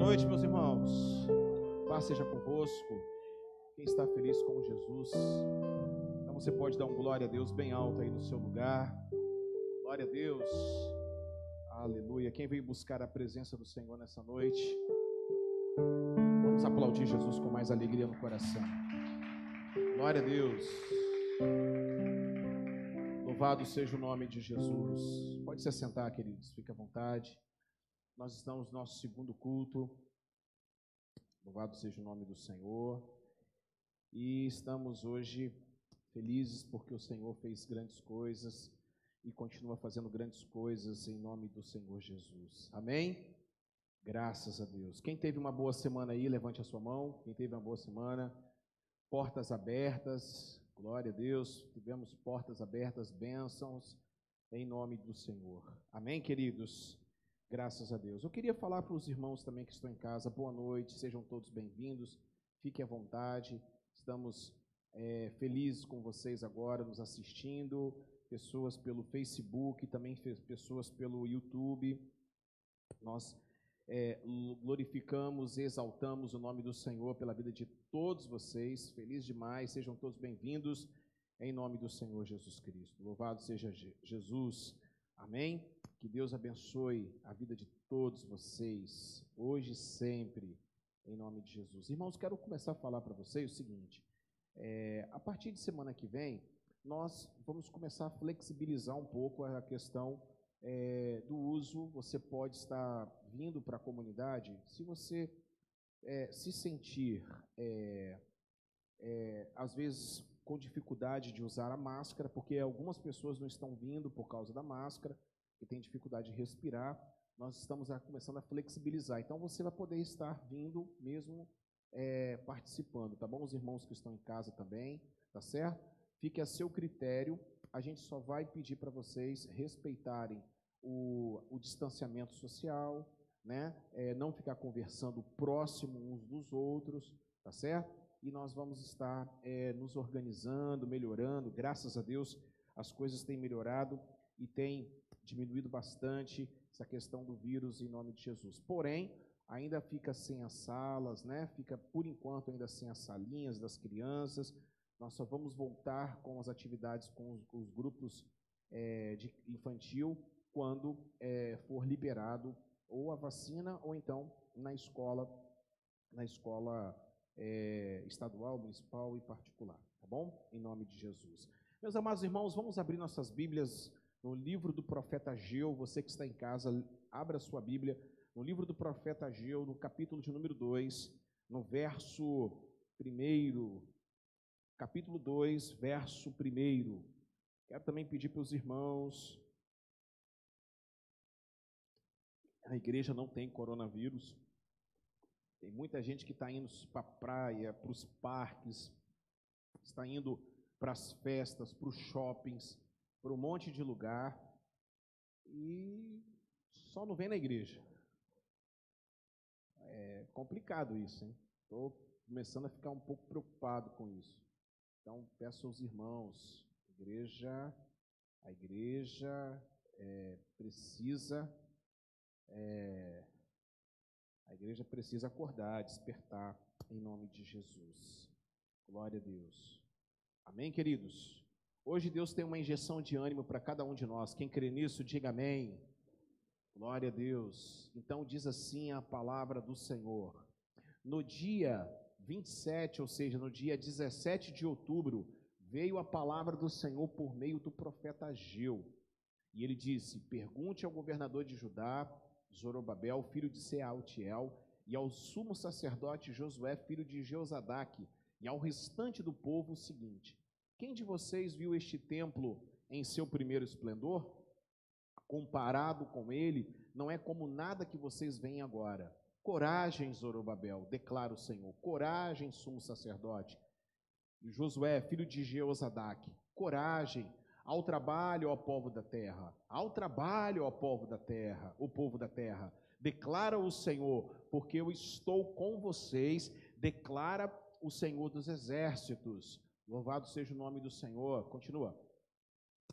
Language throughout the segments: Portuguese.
Noite, meus irmãos. Paz seja convosco. Quem está feliz com Jesus, então você pode dar um glória a Deus bem alto aí no seu lugar. Glória a Deus. Aleluia. Quem veio buscar a presença do Senhor nessa noite, vamos aplaudir Jesus com mais alegria no coração. Glória a Deus. Louvado seja o nome de Jesus. Pode se assentar, queridos, fique à vontade. Nós estamos no nosso segundo culto. Louvado seja o nome do Senhor. E estamos hoje felizes porque o Senhor fez grandes coisas e continua fazendo grandes coisas em nome do Senhor Jesus. Amém? Graças a Deus. Quem teve uma boa semana aí, levante a sua mão. Quem teve uma boa semana, portas abertas, glória a Deus. Tivemos portas abertas, bênçãos em nome do Senhor. Amém, queridos? Graças a Deus. Eu queria falar para os irmãos também que estão em casa, boa noite, sejam todos bem-vindos, fiquem à vontade. Estamos é, felizes com vocês agora nos assistindo, pessoas pelo Facebook, também pessoas pelo YouTube. Nós é, glorificamos, exaltamos o nome do Senhor pela vida de todos vocês. Feliz demais, sejam todos bem-vindos em nome do Senhor Jesus Cristo. Louvado seja Jesus. Amém. Que Deus abençoe a vida de todos vocês, hoje e sempre, em nome de Jesus. Irmãos, quero começar a falar para vocês o seguinte: é, a partir de semana que vem, nós vamos começar a flexibilizar um pouco a questão é, do uso. Você pode estar vindo para a comunidade, se você é, se sentir, é, é, às vezes, com dificuldade de usar a máscara, porque algumas pessoas não estão vindo por causa da máscara que tem dificuldade de respirar, nós estamos começando a flexibilizar. Então você vai poder estar vindo mesmo é, participando, tá bom? Os irmãos que estão em casa também, tá certo? Fique a seu critério. A gente só vai pedir para vocês respeitarem o, o, distanciamento social, né? É, não ficar conversando próximo uns dos outros, tá certo? E nós vamos estar é, nos organizando, melhorando. Graças a Deus, as coisas têm melhorado e têm diminuído bastante essa questão do vírus em nome de Jesus. Porém, ainda fica sem as salas, né? Fica por enquanto ainda sem as salinhas das crianças. Nós só vamos voltar com as atividades com os, com os grupos é, de infantil quando é, for liberado ou a vacina ou então na escola, na escola é, estadual, municipal e particular, tá bom? Em nome de Jesus. Meus amados irmãos, vamos abrir nossas Bíblias no livro do profeta Ageu, você que está em casa, abra sua Bíblia, no livro do profeta Ageu, no capítulo de número 2, no verso 1, capítulo 2, verso 1. Quero também pedir para os irmãos, a igreja não tem coronavírus, tem muita gente que está indo para a praia, para os parques, está indo para as festas, para os shoppings, para um monte de lugar e só não vem na igreja. É complicado isso, hein? Estou começando a ficar um pouco preocupado com isso. Então peço aos irmãos, a igreja, a igreja é, precisa, é, a igreja precisa acordar, despertar em nome de Jesus. Glória a Deus. Amém, queridos. Hoje Deus tem uma injeção de ânimo para cada um de nós. Quem crê nisso, diga amém. Glória a Deus. Então diz assim a palavra do Senhor. No dia 27, ou seja, no dia 17 de outubro, veio a palavra do Senhor por meio do profeta Ageu. E ele disse: Pergunte ao governador de Judá, Zorobabel, filho de Sealtiel, e ao sumo sacerdote Josué, filho de Jeozadaque, e ao restante do povo o seguinte: quem de vocês viu este templo em seu primeiro esplendor? Comparado com ele, não é como nada que vocês veem agora. Coragem, Zorobabel, declara o Senhor. Coragem, sumo sacerdote. Josué, filho de Jeozadaque. Coragem, ao trabalho, ó povo da terra. Ao trabalho, ó povo da terra, o povo da terra. Declara o Senhor, porque eu estou com vocês, declara o Senhor dos exércitos. Louvado seja o nome do Senhor. Continua.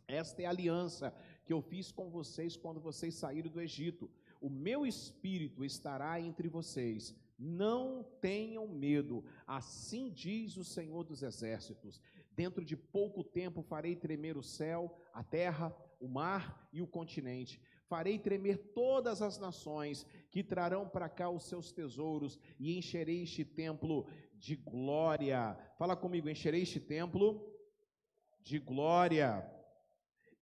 Esta é a aliança que eu fiz com vocês quando vocês saíram do Egito. o meu espírito estará entre vocês. Não tenham medo, assim diz o Senhor dos Exércitos. Dentro de pouco tempo farei tremer o céu, a terra, o mar e o continente. Farei tremer todas as nações que trarão para cá os seus tesouros e encherei este templo de glória. Fala comigo, encherei este templo de glória.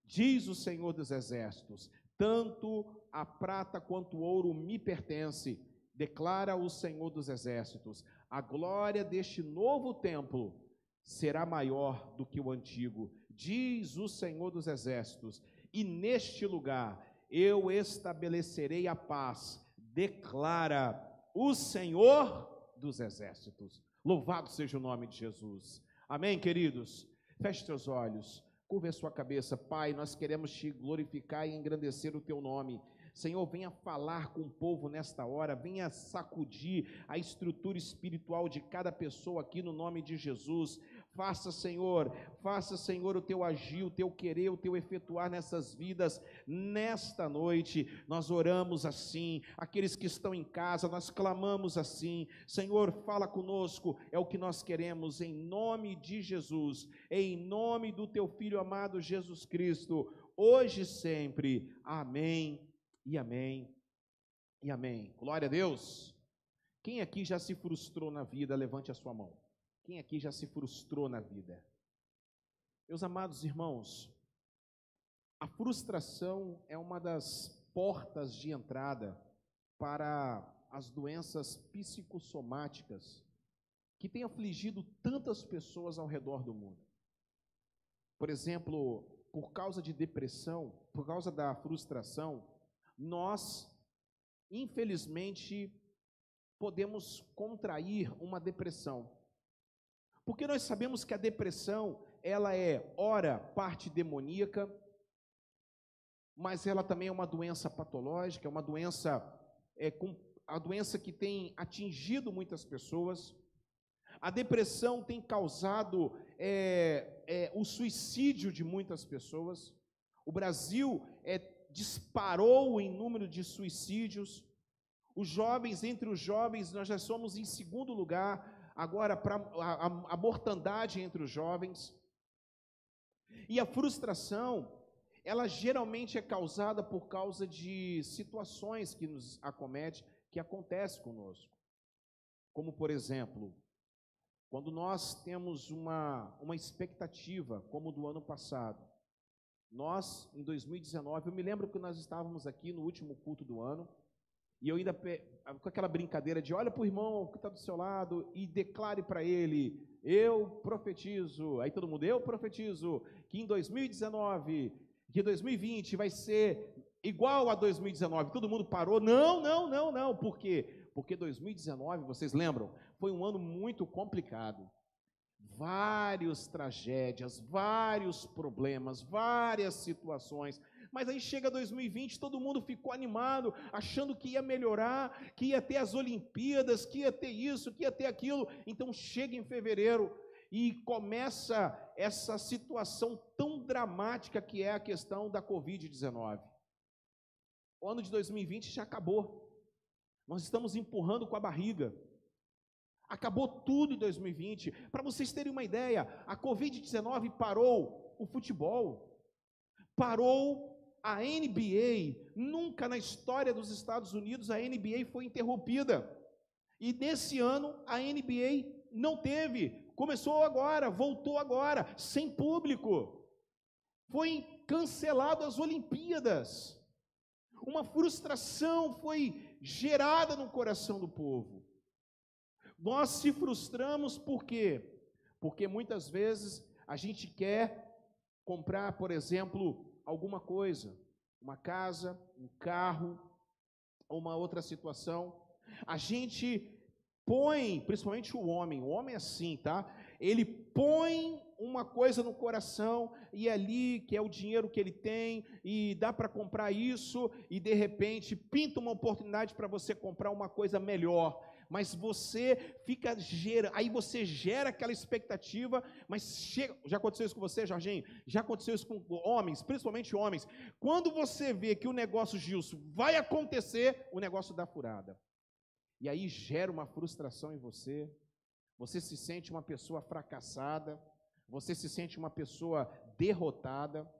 Diz o Senhor dos Exércitos: tanto a prata quanto o ouro me pertence, declara o Senhor dos Exércitos. A glória deste novo templo será maior do que o antigo, diz o Senhor dos Exércitos. E neste lugar eu estabelecerei a paz, declara o Senhor dos Exércitos. Louvado seja o nome de Jesus. Amém, queridos? Feche seus olhos, curva a sua cabeça. Pai, nós queremos te glorificar e engrandecer o teu nome. Senhor, venha falar com o povo nesta hora, venha sacudir a estrutura espiritual de cada pessoa aqui no nome de Jesus. Faça, Senhor, faça, Senhor, o teu agir, o teu querer, o teu efetuar nessas vidas. Nesta noite, nós oramos assim. Aqueles que estão em casa, nós clamamos assim. Senhor, fala conosco, é o que nós queremos, em nome de Jesus, em nome do teu Filho amado Jesus Cristo, hoje e sempre. Amém e amém e amém. Glória a Deus. Quem aqui já se frustrou na vida, levante a sua mão. Quem aqui já se frustrou na vida? Meus amados irmãos, a frustração é uma das portas de entrada para as doenças psicossomáticas que têm afligido tantas pessoas ao redor do mundo. Por exemplo, por causa de depressão, por causa da frustração, nós, infelizmente, podemos contrair uma depressão. Porque nós sabemos que a depressão, ela é, ora, parte demoníaca, mas ela também é uma doença patológica, é uma doença, é, com, a doença que tem atingido muitas pessoas. A depressão tem causado é, é, o suicídio de muitas pessoas. O Brasil é, disparou em número de suicídios. Os jovens, entre os jovens, nós já somos em segundo lugar agora para a, a mortandade entre os jovens. E a frustração, ela geralmente é causada por causa de situações que nos acomete, que acontecem conosco. Como, por exemplo, quando nós temos uma, uma expectativa, como do ano passado. Nós, em 2019, eu me lembro que nós estávamos aqui no último culto do ano, e eu ainda com aquela brincadeira de olha para o irmão que está do seu lado e declare para ele: eu profetizo. Aí todo mundo, eu profetizo que em 2019, que 2020 vai ser igual a 2019. Todo mundo parou. Não, não, não, não. Por quê? Porque 2019, vocês lembram, foi um ano muito complicado. Várias tragédias, vários problemas, várias situações mas aí chega 2020, todo mundo ficou animado, achando que ia melhorar, que ia ter as Olimpíadas, que ia ter isso, que ia ter aquilo. Então chega em fevereiro e começa essa situação tão dramática que é a questão da Covid-19. O ano de 2020 já acabou. Nós estamos empurrando com a barriga. Acabou tudo em 2020. Para vocês terem uma ideia, a Covid-19 parou o futebol, parou a NBA, nunca na história dos Estados Unidos a NBA foi interrompida. E nesse ano a NBA não teve, começou agora, voltou agora, sem público. Foi cancelado as Olimpíadas. Uma frustração foi gerada no coração do povo. Nós se frustramos por quê? Porque muitas vezes a gente quer comprar, por exemplo, alguma coisa, uma casa, um carro, uma outra situação, a gente põe, principalmente o homem, o homem é assim, tá? Ele põe uma coisa no coração e é ali que é o dinheiro que ele tem e dá para comprar isso e de repente pinta uma oportunidade para você comprar uma coisa melhor. Mas você fica gera, aí você gera aquela expectativa, mas chega, já aconteceu isso com você, Jorginho? Já aconteceu isso com homens, principalmente homens. Quando você vê que o negócio Gilson vai acontecer, o negócio dá furada. E aí gera uma frustração em você. Você se sente uma pessoa fracassada, você se sente uma pessoa derrotada.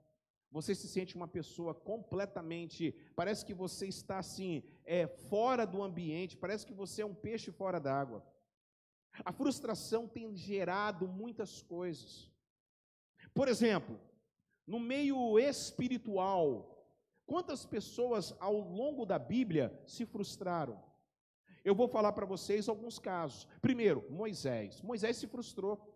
Você se sente uma pessoa completamente. Parece que você está assim, é, fora do ambiente, parece que você é um peixe fora d'água. A frustração tem gerado muitas coisas. Por exemplo, no meio espiritual, quantas pessoas ao longo da Bíblia se frustraram? Eu vou falar para vocês alguns casos. Primeiro, Moisés. Moisés se frustrou.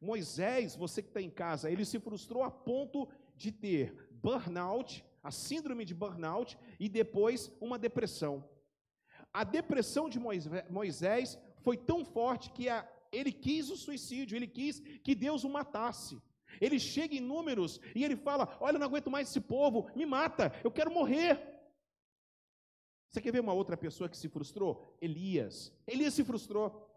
Moisés, você que está em casa, ele se frustrou a ponto de ter burnout, a síndrome de burnout e depois uma depressão. A depressão de Moisés foi tão forte que a, ele quis o suicídio, ele quis que Deus o matasse. Ele chega em números e ele fala: Olha, eu não aguento mais esse povo, me mata, eu quero morrer. Você quer ver uma outra pessoa que se frustrou? Elias. Elias se frustrou.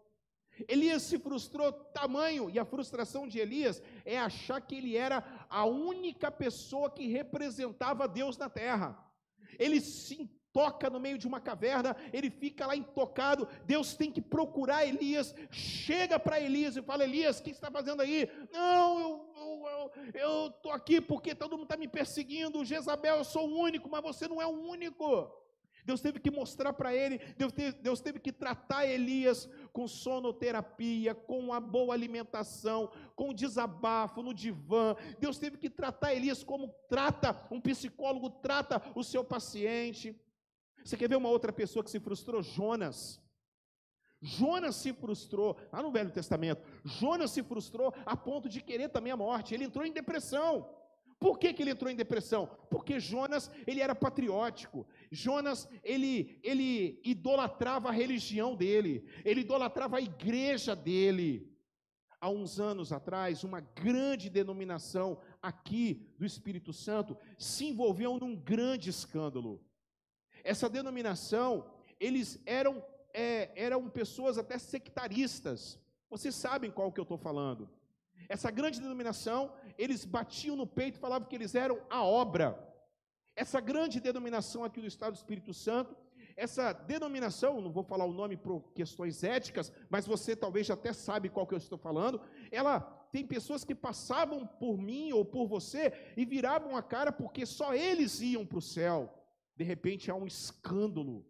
Elias se frustrou tamanho, e a frustração de Elias é achar que ele era a única pessoa que representava Deus na terra. Ele se toca no meio de uma caverna, ele fica lá intocado. Deus tem que procurar Elias, chega para Elias e fala: Elias, o que está fazendo aí? Não, eu estou aqui porque todo mundo está me perseguindo. Jezabel, eu sou o único, mas você não é o único. Deus teve que mostrar para ele, Deus teve, Deus teve que tratar Elias com sonoterapia, com uma boa alimentação, com desabafo no divã. Deus teve que tratar Elias como trata um psicólogo trata o seu paciente. Você quer ver uma outra pessoa que se frustrou? Jonas. Jonas se frustrou, lá no Velho Testamento, Jonas se frustrou a ponto de querer também a morte, ele entrou em depressão. Por que, que ele entrou em depressão? Porque Jonas, ele era patriótico. Jonas, ele, ele idolatrava a religião dele. Ele idolatrava a igreja dele. Há uns anos atrás, uma grande denominação aqui do Espírito Santo se envolveu num grande escândalo. Essa denominação, eles eram, é, eram pessoas até sectaristas. Vocês sabem qual que eu estou falando. Essa grande denominação, eles batiam no peito e falavam que eles eram a obra. Essa grande denominação aqui do Estado do Espírito Santo, essa denominação, não vou falar o nome por questões éticas, mas você talvez até sabe qual que eu estou falando, ela tem pessoas que passavam por mim ou por você e viravam a cara porque só eles iam para o céu. De repente há um escândalo.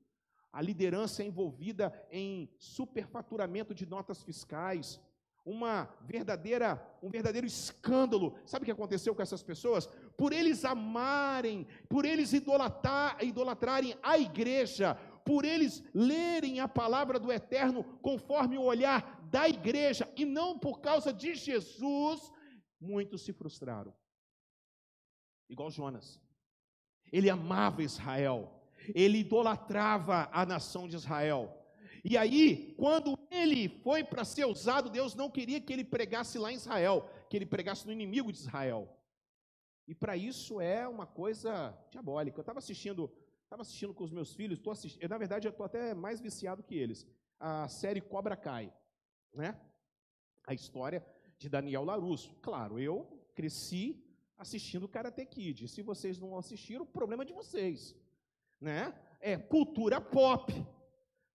A liderança é envolvida em superfaturamento de notas fiscais, uma verdadeira, um verdadeiro escândalo. Sabe o que aconteceu com essas pessoas? Por eles amarem, por eles idolatar, idolatrarem a igreja, por eles lerem a palavra do eterno conforme o olhar da igreja e não por causa de Jesus, muitos se frustraram. Igual Jonas. Ele amava Israel, ele idolatrava a nação de Israel. E aí, quando ele foi para ser usado, Deus não queria que ele pregasse lá em Israel, que ele pregasse no inimigo de Israel. E para isso é uma coisa diabólica. Eu estava assistindo, estava assistindo com os meus filhos, tô assistindo, eu, na verdade eu estou até mais viciado que eles. A série Cobra Kai, né? A história de Daniel Larusso. Claro, eu cresci assistindo Karate Kid. Se vocês não assistiram, o problema é de vocês, né? É cultura pop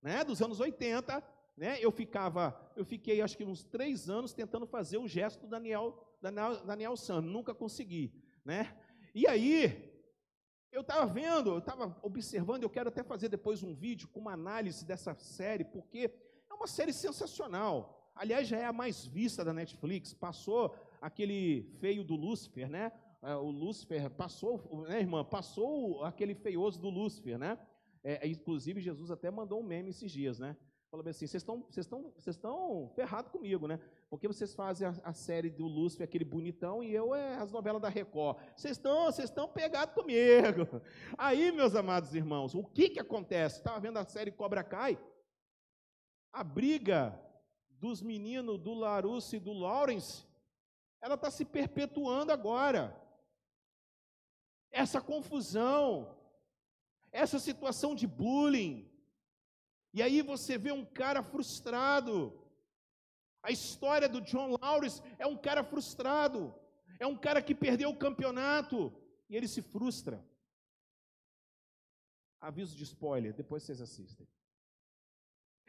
né, dos anos 80, né, eu ficava, eu fiquei acho que uns três anos tentando fazer o gesto do Daniel, Daniel, Daniel San, nunca consegui, né? E aí, eu estava vendo, eu estava observando, eu quero até fazer depois um vídeo com uma análise dessa série, porque é uma série sensacional. Aliás, já é a mais vista da Netflix. Passou aquele feio do Lúcifer, né? É, o Lúcifer passou, né, irmã? Passou aquele feioso do Lúcifer, né? É, inclusive, Jesus até mandou um meme esses dias, né? Falou assim: vocês estão ferrados comigo, né? Porque vocês fazem a, a, série do Lúcifer, aquele bonitão, e eu é as novelas da Record. Vocês estão pegados comigo. Aí, meus amados irmãos, o que que acontece? Estava vendo a série Cobra Kai? A briga dos meninos do Larusso e do Lawrence, ela está se perpetuando agora. Essa confusão, essa situação de bullying, E aí você vê um cara frustrado. A história do John Lawrence é um cara frustrado. É um cara que perdeu o campeonato e ele se frustra. Aviso de spoiler, depois vocês assistem.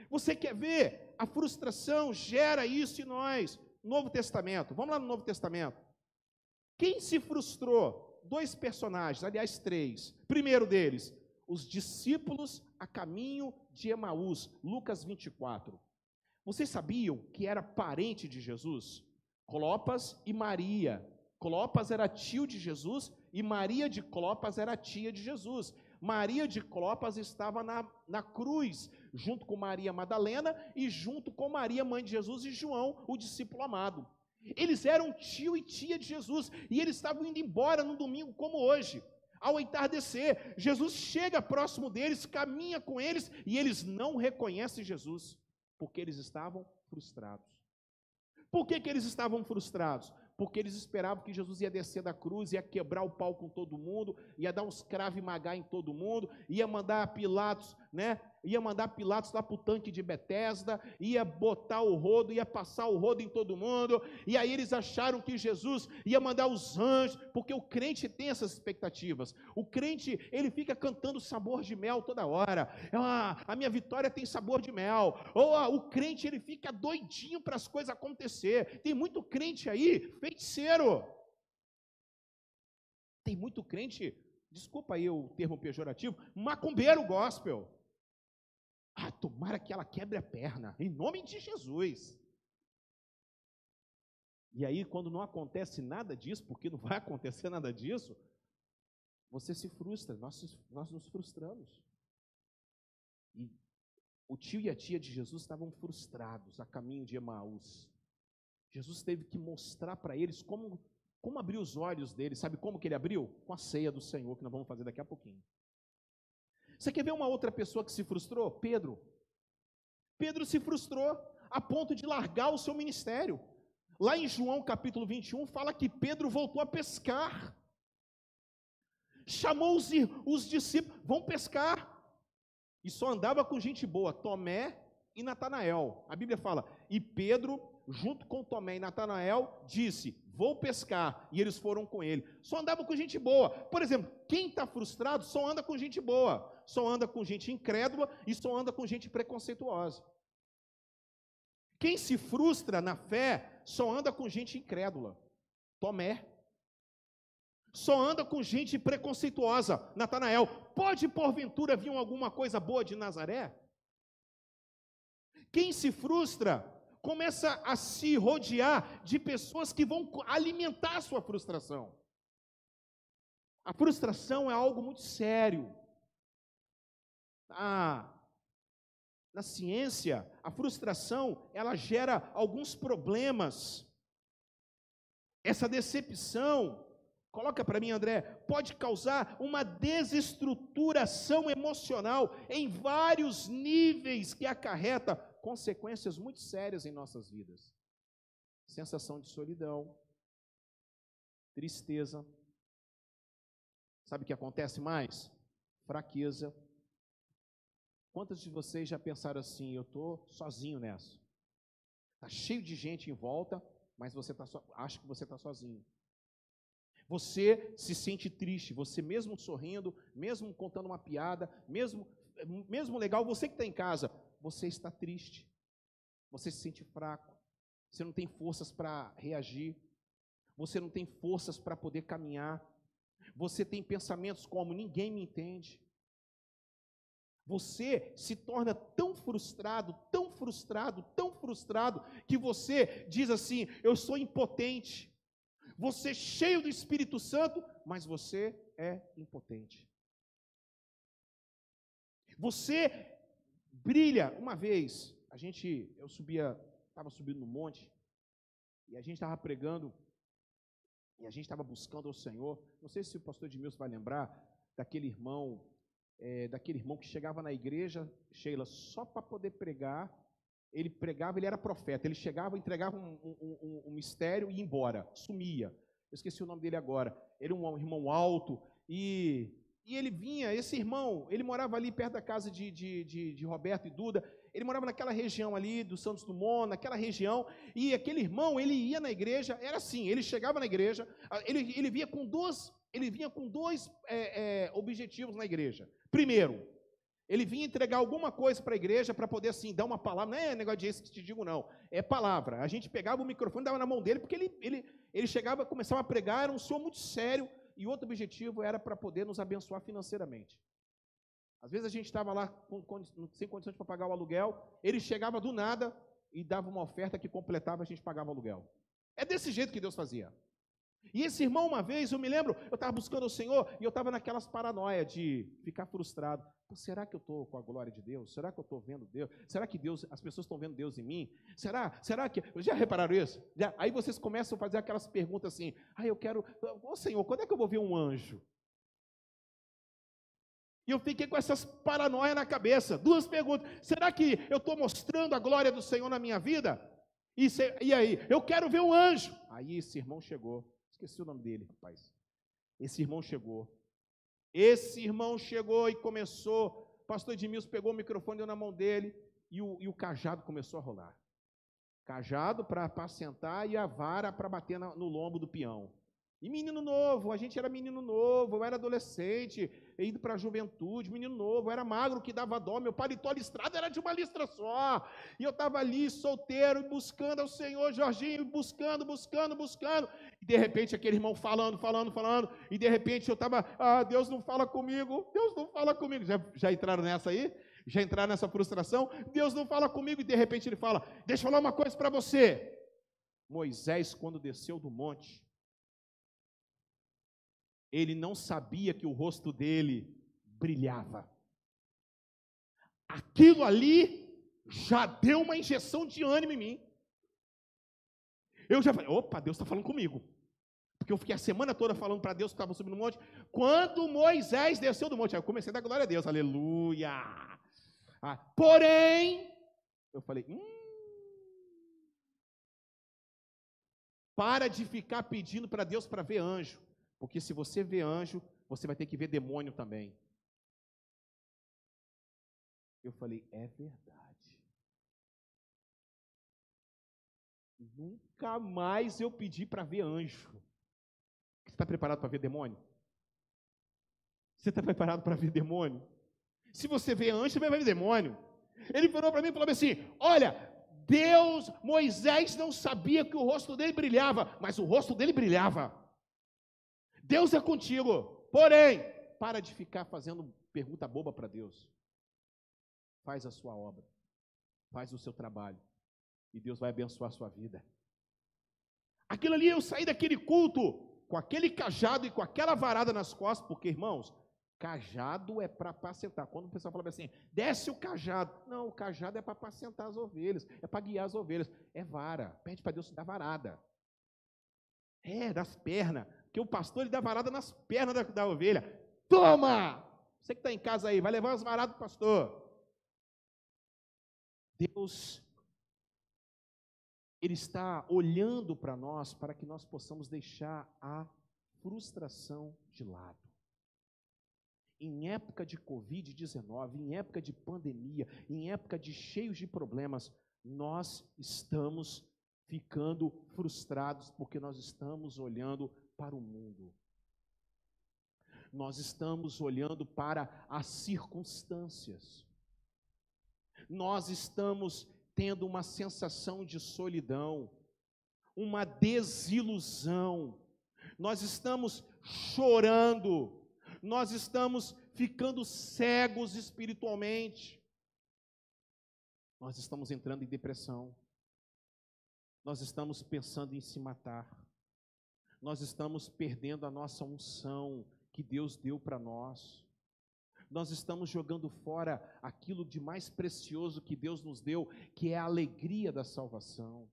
Você quer ver? A frustração gera isso em nós. Novo Testamento. Vamos lá no Novo Testamento. Quem se frustrou? Dois personagens, aliás, três. Primeiro deles, os discípulos a caminho de Emaús, Lucas 24. Vocês sabiam que era parente de Jesus? Clopas e Maria. Clopas era tio de Jesus e Maria de Clopas era tia de Jesus. Maria de Clopas estava na, na cruz, junto com Maria Madalena e junto com Maria, mãe de Jesus, e João, o discípulo amado. Eles eram tio e tia de Jesus e eles estavam indo embora no domingo, como hoje. Ao entardecer, Jesus chega próximo deles, caminha com eles e eles não reconhecem Jesus, porque eles estavam frustrados. Por que, que eles estavam frustrados? Porque eles esperavam que Jesus ia descer da cruz, ia quebrar o pau com todo mundo, ia dar uns crave magá em todo mundo, ia mandar Pilatos, né, ia mandar Pilatos lá para o tanque de Betesda, ia botar o rodo, ia passar o rodo em todo mundo, e aí eles acharam que Jesus ia mandar os anjos, porque o crente tem essas expectativas. O crente, ele fica cantando sabor de mel toda hora. Ah, a minha vitória tem sabor de mel. Ou ah, o crente, ele fica doidinho para as coisas acontecer. Tem muito crente aí, feiticeiro. Tem muito crente, desculpa aí o termo pejorativo, macumbeiro gospel. Ah, tomara que ela quebre a perna, em nome de Jesus. E aí, quando não acontece nada disso, porque não vai acontecer nada disso, você se frustra, nós, nós nos frustramos. E o tio e a tia de Jesus estavam frustrados a caminho de Emaús. Jesus teve que mostrar para eles como, como abrir os olhos deles. Sabe como que ele abriu? Com a ceia do Senhor, que nós vamos fazer daqui a pouquinho. Você quer ver uma outra pessoa que se frustrou? Pedro. Pedro se frustrou a ponto de largar o seu ministério. Lá em João capítulo 21 fala que Pedro voltou a pescar. Chamou os, os discípulos, vão pescar. E só andava com gente boa, Tomé e Natanael. A Bíblia fala, e Pedro, junto com Tomé e Natanael, disse: vou pescar. E eles foram com ele. Só andava com gente boa. Por exemplo, quem está frustrado só anda com gente boa, só anda com gente incrédula e só anda com gente preconceituosa. Quem se frustra na fé só anda com gente incrédula. Tomé. Só anda com gente preconceituosa. Natanael, pode porventura vir alguma coisa boa de Nazaré? Quem se frustra começa a se rodear de pessoas que vão alimentar a sua frustração. A frustração é algo muito sério. Ah, na ciência, a frustração, ela gera alguns problemas. Essa decepção, coloca para mim, André, pode causar uma desestruturação emocional em vários níveis que acarreta consequências muito sérias em nossas vidas. Sensação de solidão, tristeza. Sabe o que acontece mais? Fraqueza. Quantos de vocês já pensaram assim, eu estou sozinho nessa? Está cheio de gente em volta, mas você tá so... acha que você está sozinho. Você se sente triste, você mesmo sorrindo, mesmo contando uma piada, mesmo, mesmo legal, você que está em casa, você está triste, você se sente fraco, você não tem forças para reagir, você não tem forças para poder caminhar, você tem pensamentos como ninguém me entende. Você se torna tão frustrado, tão frustrado, tão frustrado, que você diz assim: Eu sou impotente. Você cheio do Espírito Santo, mas você é impotente. Você brilha. Uma vez, a gente, eu subia, estava subindo no monte, e a gente estava pregando, e a gente estava buscando ao Senhor. Não sei se o pastor Edmilson vai lembrar daquele irmão, é, daquele irmão que chegava na igreja, Sheila, só para poder pregar. Ele pregava, ele era profeta. Ele chegava, entregava um, um, um, um mistério e ia embora, sumia. Eu esqueci o nome dele agora. Ele é um irmão alto e e ele vinha, esse irmão, ele morava ali perto da casa de, de, de, de Roberto e Duda, ele morava naquela região ali do Santos Dumont, naquela região, e aquele irmão, ele ia na igreja, era assim, ele chegava na igreja, ele, ele vinha com dois, ele vinha com dois é, é, objetivos na igreja. Primeiro, ele vinha entregar alguma coisa para a igreja para poder assim dar uma palavra. Não é negócio de esse que te digo, não. É palavra. A gente pegava o microfone, dava na mão dele, porque ele, ele, ele chegava, começava a pregar, era um senhor muito sério, e outro objetivo era para poder nos abençoar financeiramente. Às vezes a gente estava lá com, com, sem condições para pagar o aluguel, ele chegava do nada e dava uma oferta que completava, a gente pagava o aluguel. É desse jeito que Deus fazia. E esse irmão, uma vez, eu me lembro, eu estava buscando o Senhor e eu estava naquelas paranoias de ficar frustrado. Será que eu estou com a glória de Deus? Será que eu estou vendo Deus? Será que Deus, as pessoas estão vendo Deus em mim? Será? Será que. Já repararam isso? Já? Aí vocês começam a fazer aquelas perguntas assim: ah, eu quero. Ô Senhor, quando é que eu vou ver um anjo? E eu fiquei com essas paranoias na cabeça. Duas perguntas: será que eu estou mostrando a glória do Senhor na minha vida? E, se, e aí? Eu quero ver um anjo. Aí esse irmão chegou. Esqueci o nome dele, rapaz. Esse irmão chegou. Esse irmão chegou e começou. Pastor Edmilson pegou o microfone, deu na mão dele e o, e o cajado começou a rolar. Cajado para apacentar e a vara para bater na, no lombo do peão. E menino novo, a gente era menino novo, eu era adolescente, indo para a juventude, menino novo, eu era magro que dava dó, meu paletó listrado era de uma listra só. E eu estava ali solteiro, buscando ao Senhor, Jorginho, buscando, buscando, buscando. E de repente aquele irmão falando, falando, falando, e de repente eu estava, ah, Deus não fala comigo, Deus não fala comigo. Já, já entraram nessa aí? Já entraram nessa frustração? Deus não fala comigo, e de repente ele fala: Deixa eu falar uma coisa para você. Moisés, quando desceu do monte, ele não sabia que o rosto dele brilhava. Aquilo ali já deu uma injeção de ânimo em mim. Eu já falei, opa, Deus está falando comigo. Porque eu fiquei a semana toda falando para Deus que estava subindo no monte. Quando Moisés desceu do monte, eu comecei a dar glória a Deus, aleluia. Ah, porém, eu falei, hum, para de ficar pedindo para Deus para ver anjo. Porque se você vê anjo, você vai ter que ver demônio também. Eu falei, é verdade. Nunca mais eu pedi para ver anjo. Você está preparado para ver demônio? Você está preparado para ver demônio? Se você vê anjo, você vai ver demônio. Ele virou para mim e falou assim: Olha, Deus, Moisés não sabia que o rosto dele brilhava, mas o rosto dele brilhava. Deus é contigo. Porém, para de ficar fazendo pergunta boba para Deus. Faz a sua obra. Faz o seu trabalho. E Deus vai abençoar a sua vida. Aquilo ali, eu saí daquele culto com aquele cajado e com aquela varada nas costas, porque, irmãos, cajado é para apacentar. Quando o pessoal fala assim, desce o cajado. Não, o cajado é para apacentar as ovelhas, é para guiar as ovelhas. É vara. Pede para Deus dar varada. É, das pernas que o pastor ele dá varada nas pernas da, da ovelha. Toma! Você que está em casa aí, vai levar as varadas do pastor. Deus, Ele está olhando para nós para que nós possamos deixar a frustração de lado. Em época de Covid-19, em época de pandemia, em época de cheios de problemas, nós estamos ficando frustrados porque nós estamos olhando para o mundo. Nós estamos olhando para as circunstâncias. Nós estamos tendo uma sensação de solidão, uma desilusão. Nós estamos chorando, nós estamos ficando cegos espiritualmente. Nós estamos entrando em depressão. Nós estamos pensando em se matar nós estamos perdendo a nossa unção que Deus deu para nós. Nós estamos jogando fora aquilo de mais precioso que Deus nos deu, que é a alegria da salvação.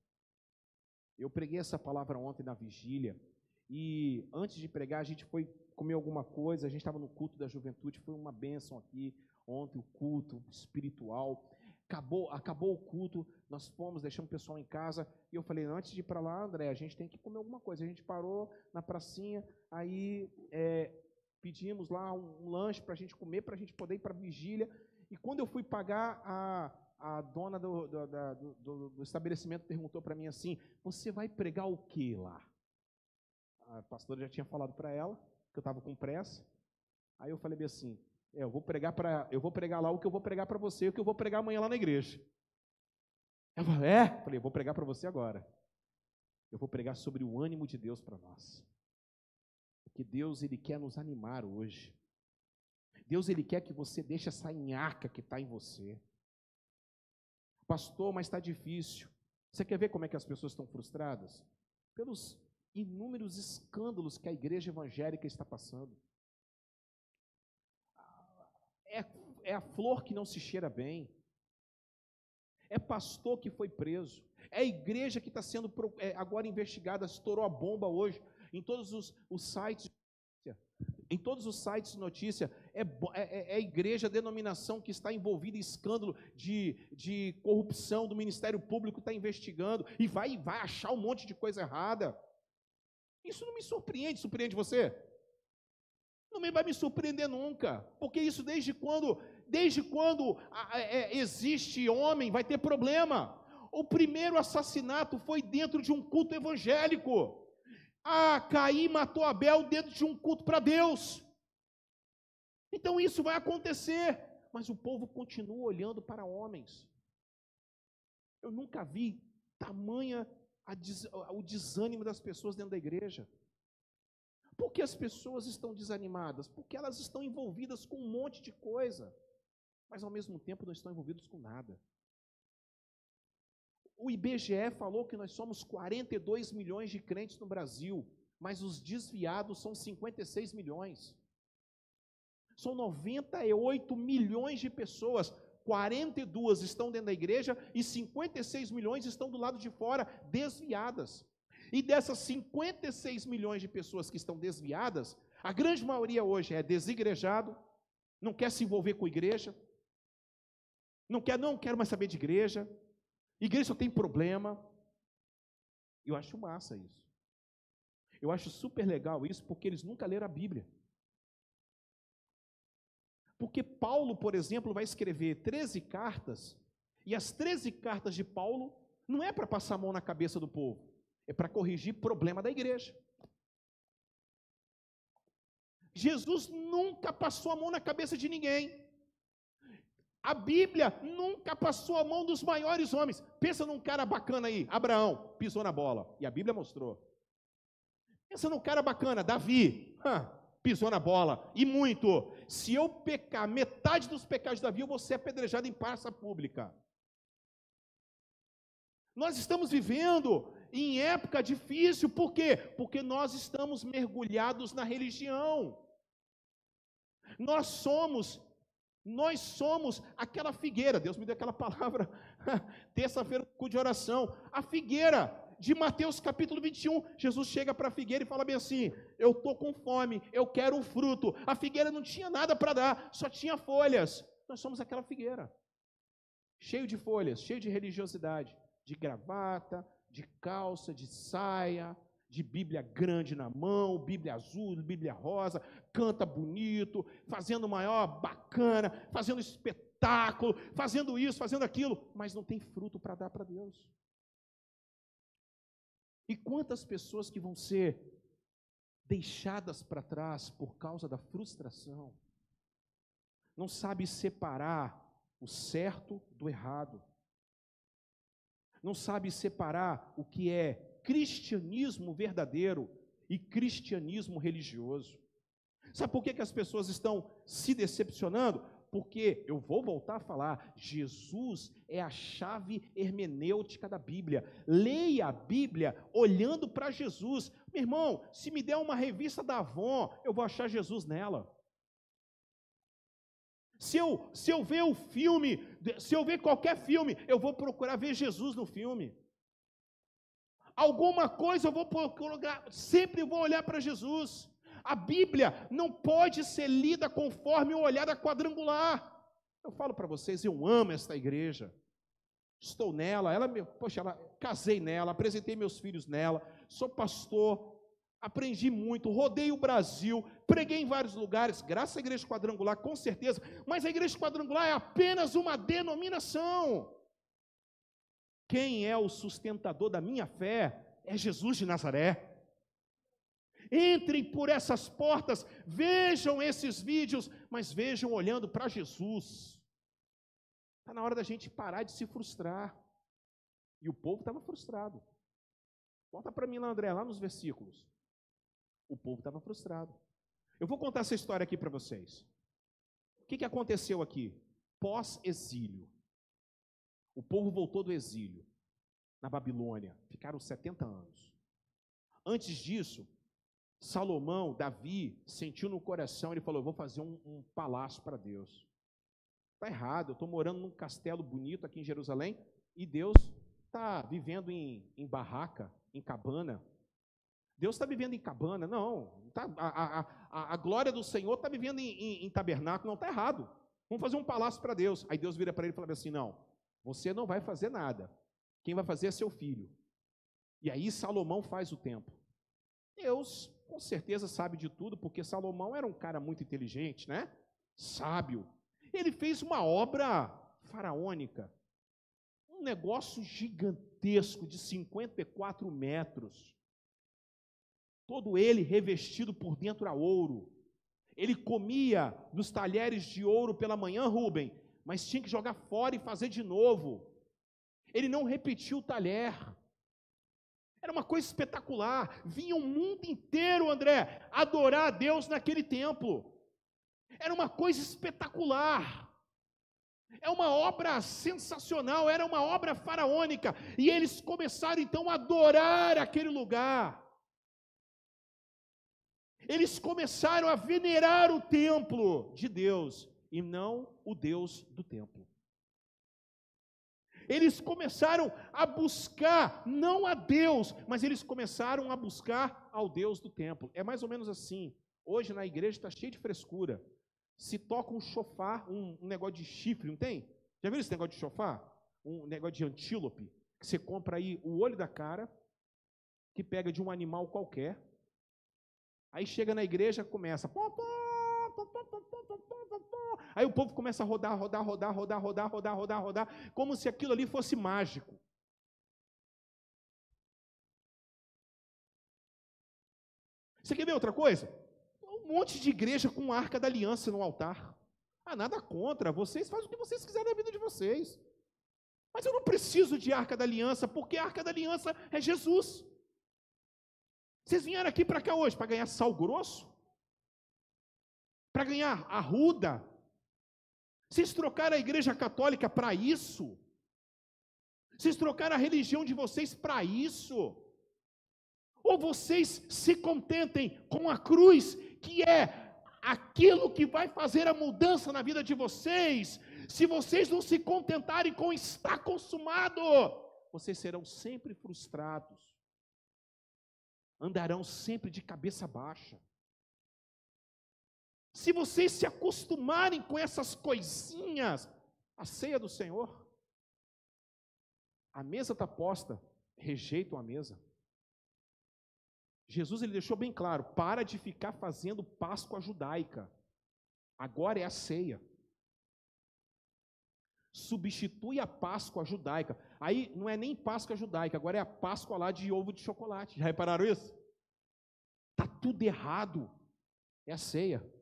Eu preguei essa palavra ontem na vigília, e antes de pregar, a gente foi comer alguma coisa, a gente estava no culto da juventude, foi uma bênção aqui ontem, o culto espiritual. Acabou, acabou o culto, nós fomos, deixamos o pessoal em casa, e eu falei, antes de ir para lá, André, a gente tem que comer alguma coisa. A gente parou na pracinha, aí é, pedimos lá um, um lanche para a gente comer, para a gente poder ir para a vigília. E quando eu fui pagar, a, a dona do, do, do, do estabelecimento perguntou para mim assim: Você vai pregar o que lá? A pastora já tinha falado para ela que eu estava com pressa. Aí eu falei assim: é, eu vou pregar para, eu vou pregar lá o que eu vou pregar para você, o que eu vou pregar amanhã lá na igreja. Eu falei, é? Falei, eu vou pregar para você agora. Eu vou pregar sobre o ânimo de Deus para nós. Porque Deus ele quer nos animar hoje. Deus ele quer que você deixe essa nhaca que está em você. Pastor, mas está difícil. Você quer ver como é que as pessoas estão frustradas? Pelos inúmeros escândalos que a igreja evangélica está passando. É, é a flor que não se cheira bem. É pastor que foi preso. É igreja que está sendo é, agora investigada, estourou a bomba hoje em todos os, os sites em todos os sites de notícia, é, é, é, a igreja, denominação que está envolvida em escândalo de, de corrupção do Ministério Público, está investigando e vai, vai achar um monte de coisa errada. Isso não me surpreende, surpreende você? Não vai me surpreender nunca, porque isso desde quando, desde quando é, existe homem, vai ter problema. O primeiro assassinato foi dentro de um culto evangélico. Ah, Caim matou Abel dentro de um culto para Deus. Então isso vai acontecer, mas o povo continua olhando para homens. Eu nunca vi tamanha o desânimo das pessoas dentro da igreja. Por que as pessoas estão desanimadas? Porque elas estão envolvidas com um monte de coisa, mas ao mesmo tempo não estão envolvidas com nada. O IBGE falou que nós somos 42 milhões de crentes no Brasil, mas os desviados são 56 milhões. São 98 milhões de pessoas. 42 estão dentro da igreja e 56 milhões estão do lado de fora, desviadas. E dessas 56 milhões de pessoas que estão desviadas, a grande maioria hoje é desigrejado, não quer se envolver com a igreja, não quer, não quero mais saber de igreja, igreja só tem problema. Eu acho massa isso. Eu acho super legal isso porque eles nunca leram a Bíblia. Porque Paulo, por exemplo, vai escrever 13 cartas, e as 13 cartas de Paulo não é para passar a mão na cabeça do povo é para corrigir problema da igreja. Jesus nunca passou a mão na cabeça de ninguém. A Bíblia nunca passou a mão dos maiores homens. Pensa num cara bacana aí, Abraão, pisou na bola. E a Bíblia mostrou. Pensa num cara bacana, Davi, pisou na bola. E muito. Se eu pecar metade dos pecados de Davi, eu vou ser apedrejado em praça pública. Nós estamos vivendo em época difícil, por quê? Porque nós estamos mergulhados na religião. Nós somos, nós somos aquela figueira, Deus me deu aquela palavra, terça-feira de oração, a figueira de Mateus capítulo 21, Jesus chega para a figueira e fala bem assim: Eu estou com fome, eu quero um fruto. A figueira não tinha nada para dar, só tinha folhas. Nós somos aquela figueira, cheio de folhas, cheio de religiosidade, de gravata, de calça, de saia, de Bíblia grande na mão, Bíblia azul, Bíblia rosa, canta bonito, fazendo maior bacana, fazendo espetáculo, fazendo isso, fazendo aquilo, mas não tem fruto para dar para Deus. E quantas pessoas que vão ser deixadas para trás por causa da frustração, não sabe separar o certo do errado não sabe separar o que é cristianismo verdadeiro e cristianismo religioso. Sabe por que, que as pessoas estão se decepcionando? Porque, eu vou voltar a falar, Jesus é a chave hermenêutica da Bíblia. Leia a Bíblia olhando para Jesus. Meu irmão, se me der uma revista da Avon, eu vou achar Jesus nela. Se eu, se eu ver o filme, se eu ver qualquer filme, eu vou procurar ver Jesus no filme. Alguma coisa eu vou procurar, sempre vou olhar para Jesus. A Bíblia não pode ser lida conforme o olhar da quadrangular. Eu falo para vocês, eu amo esta igreja. Estou nela, ela me, poxa, ela, casei nela, apresentei meus filhos nela, sou pastor aprendi muito, rodei o Brasil, preguei em vários lugares, graças à igreja quadrangular, com certeza, mas a igreja quadrangular é apenas uma denominação. Quem é o sustentador da minha fé é Jesus de Nazaré. Entrem por essas portas, vejam esses vídeos, mas vejam olhando para Jesus. Está na hora da gente parar de se frustrar. E o povo estava frustrado. Volta para mim lá, André, lá nos versículos. O povo estava frustrado. Eu vou contar essa história aqui para vocês. O que, que aconteceu aqui? Pós-exílio. O povo voltou do exílio na Babilônia. Ficaram 70 anos. Antes disso, Salomão, Davi, sentiu no coração, ele falou: Vou fazer um, um palácio para Deus. Está errado, eu estou morando num castelo bonito aqui em Jerusalém e Deus está vivendo em, em, barraca, em cabana. Deus está vivendo em cabana, não. Tá, a, a, a, a glória do Senhor está vivendo em, em, em, tabernáculo, não, está errado. Vamos fazer um palácio para Deus. Aí Deus vira para ele e fala assim: Não, você não vai fazer nada. Quem vai fazer é seu filho. E aí Salomão faz o templo. Deus, com certeza, sabe de tudo, porque Salomão era um cara muito inteligente, né? Sábio. Ele fez uma obra faraônica. Um negócio gigantesco de 54 metros. Todo ele revestido por dentro a ouro. Ele comia nos talheres de ouro pela manhã, Rubem, mas tinha que jogar fora e fazer de novo. Ele não repetiu o talher. Era uma coisa espetacular. Vinha o mundo inteiro, André, adorar a Deus naquele templo. Era uma coisa espetacular. É uma obra sensacional, era uma obra faraônica. E eles começaram então a adorar aquele lugar. Eles começaram a venerar o templo de Deus e não o Deus do templo. Eles começaram a buscar não a Deus, mas eles começaram a buscar ao Deus do templo. É mais ou menos assim. Hoje na igreja está cheio de frescura. Se toca um chofar, um, um negócio de chifre, não tem? Já viram esse negócio de chofar? Um negócio de antílope, que você compra aí o olho da cara, que pega de um animal qualquer. Aí chega na igreja, começa. Pô, pô, Aí o povo começa a rodar, rodar, rodar, rodar, rodar, rodar, rodar, rodar, como se aquilo ali fosse mágico. Você quer ver outra coisa? Um monte de igreja com arca da aliança no altar. Ah, nada contra, vocês fazem o que vocês quiserem na vida de vocês. Mas eu não preciso de arca da aliança, porque a arca da aliança é Jesus. Vocês vieram aqui para cá hoje para ganhar sal grosso? Para ganhar arruda? Vocês trocaram a igreja católica para isso? Vocês trocaram a religião de vocês para isso? Ou vocês se contentem com a cruz, que é aquilo que vai fazer a mudança na vida de vocês? Se vocês não se contentarem com estar consumado, vocês serão sempre frustrados, andarão sempre de cabeça baixa. Se vocês se acostumarem com essas coisinhas, a ceia do Senhor, a mesa está posta, rejeitam a mesa. Jesus ele deixou bem claro: para de ficar fazendo Páscoa judaica. Agora é a ceia. Substitui a Páscoa judaica. Aí não é nem Páscoa judaica, agora é a Páscoa lá de ovo de chocolate. Já repararam isso? Tá tudo errado. É a ceia.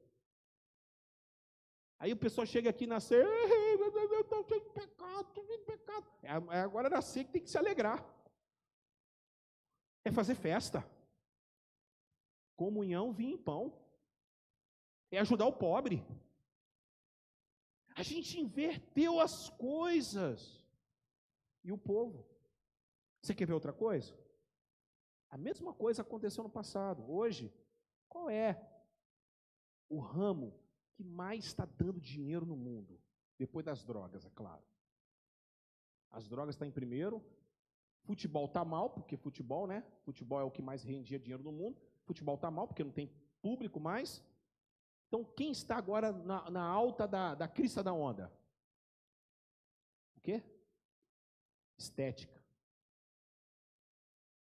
Aí o pessoal chega aqui na ceia, eu estou cheio de pecado, cheio de pecado. É, é agora na ceia que tem que se alegrar. É fazer festa. Comunhão, vinho e pão. É ajudar o pobre. A gente inverteu as coisas. E o povo? Você quer ver outra coisa? A mesma coisa aconteceu no passado. Hoje, qual é o ramo que mais está dando dinheiro no mundo, depois das drogas, é claro. As drogas estão tá em primeiro, futebol está mal, porque futebol, né? Futebol é o que mais rendia dinheiro no mundo. Futebol está mal, porque não tem público mais. Então, quem está agora na, na alta da, da crista da onda? O quê? Estética.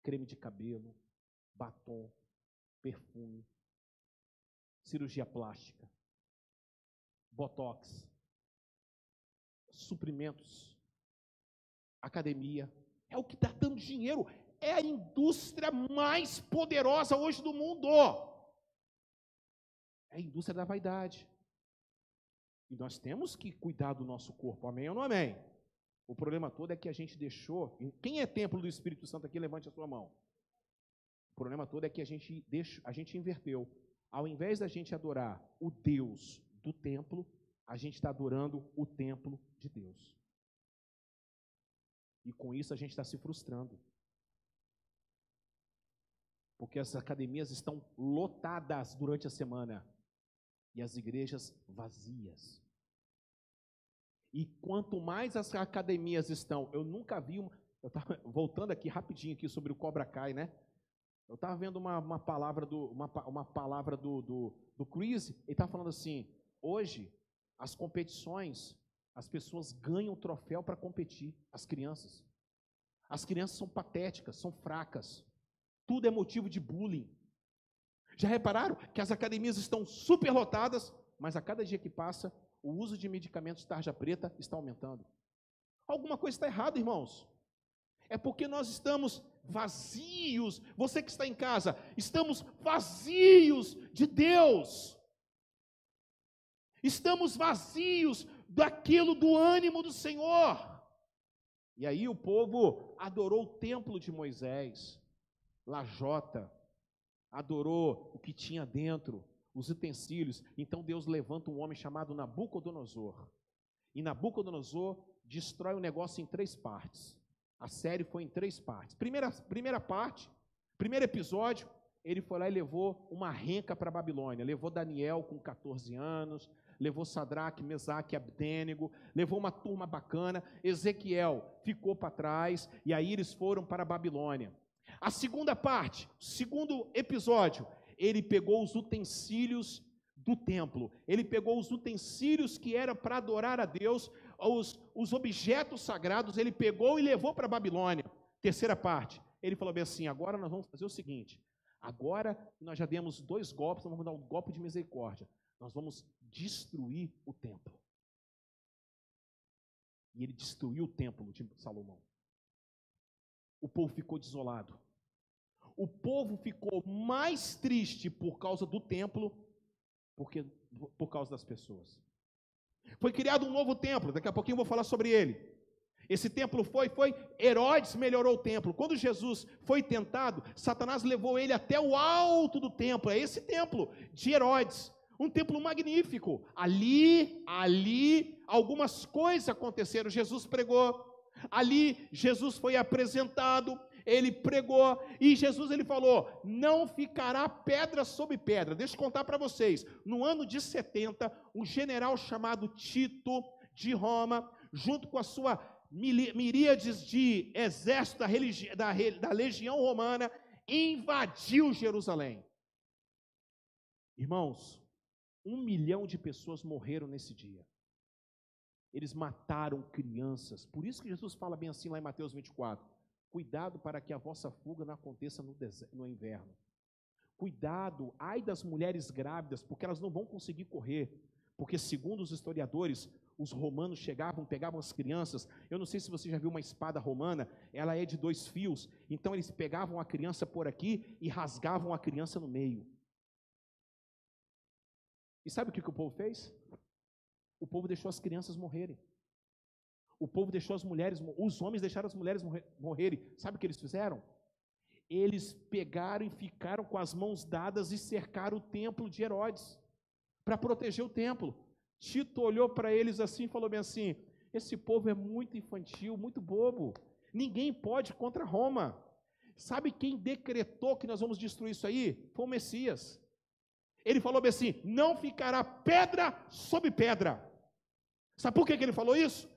Creme de cabelo, batom, perfume, cirurgia plástica, botox, suprimentos, academia. É o que está dando dinheiro. É a indústria mais poderosa hoje do mundo. É a indústria da vaidade. E nós temos que cuidar do nosso corpo, amém ou não amém? O problema todo é que a gente deixou. Quem é templo do Espírito Santo aqui, levante a sua mão. O problema todo é que a gente, deixa, a gente inverteu. Ao invés da gente adorar o Deus do templo, a gente está adorando o templo de Deus. E com isso a gente está se frustrando. Porque as academias estão lotadas durante a semana e as igrejas vazias. E quanto mais as academias estão, eu nunca vi uma, eu estava voltando aqui rapidinho aqui sobre o Cobra Kai, né? Eu estava vendo uma, uma, palavra do uma, uma palavra do, do, do Chris, ele estava falando assim, hoje as competições, as pessoas ganham troféu para competir, as crianças. As crianças são patéticas, são fracas. Tudo é motivo de bullying. Já repararam que as academias estão superlotadas, mas a cada dia que passa, o uso de medicamentos tarja preta está aumentando. Alguma coisa está errada, irmãos. É porque nós estamos vazios. Você que está em casa, estamos vazios de Deus. Estamos vazios daquilo do ânimo do Senhor. E aí o povo adorou o templo de Moisés, lajota, adorou o que tinha dentro, os utensílios. Então Deus levanta um homem chamado Nabucodonosor. E Nabucodonosor destrói o negócio em três partes. A série foi em três partes. Primeira, primeira parte, primeiro episódio, ele foi lá e levou uma renca para a Babilônia. Levou Daniel com 14 anos, levou Sadraque, Mesaque, Abdênego, levou uma turma bacana. Ezequiel ficou para trás e aí eles foram para a Babilônia. A segunda parte, segundo episódio, ele pegou os utensílios do templo, ele pegou os utensílios que era para adorar a Deus, os, os objetos sagrados, ele pegou e levou para a Babilônia. Terceira parte, ele falou bem assim: agora nós vamos fazer o seguinte, agora nós já demos dois golpes, nós vamos dar um golpe de misericórdia, nós vamos destruir o templo. E ele destruiu o templo de Salomão. O povo ficou desolado o povo ficou mais triste por causa do templo porque por causa das pessoas. Foi criado um novo templo, daqui a pouquinho eu vou falar sobre ele. Esse templo foi, foi, Herodes melhorou o templo. Quando Jesus foi tentado, Satanás levou ele até o alto do templo, é esse templo de Herodes, um templo magnífico. Ali, ali, algumas coisas aconteceram. Jesus pregou, ali Jesus foi apresentado, ele pregou e Jesus ele falou: "Não ficará pedra sobre pedra". Deixa eu contar para vocês. No ano de 70, um general chamado Tito de Roma, junto com a sua miríades de exército da, da, da legião romana, invadiu Jerusalém. Irmãos, um milhão de pessoas morreram nesse dia. Eles mataram crianças. Por isso que Jesus fala bem assim lá em Mateus 24. Cuidado para que a vossa fuga não aconteça no, no inverno. Cuidado, ai das mulheres grávidas, porque elas não vão conseguir correr. Porque, segundo os historiadores, os romanos chegavam, pegavam as crianças. Eu não sei se você já viu uma espada romana, ela é de dois fios. Então, eles pegavam a criança por aqui e rasgavam a criança no meio. E sabe o que, que o povo fez? O povo deixou as crianças morrerem. O povo deixou as mulheres, os homens deixaram as mulheres morrerem. Sabe o que eles fizeram? Eles pegaram e ficaram com as mãos dadas e cercaram o templo de Herodes para proteger o templo. Tito olhou para eles assim e falou bem assim: esse povo é muito infantil, muito bobo. Ninguém pode contra Roma. Sabe quem decretou que nós vamos destruir isso aí? Foi o Messias. Ele falou bem assim: não ficará pedra sobre pedra. Sabe por que, que ele falou isso?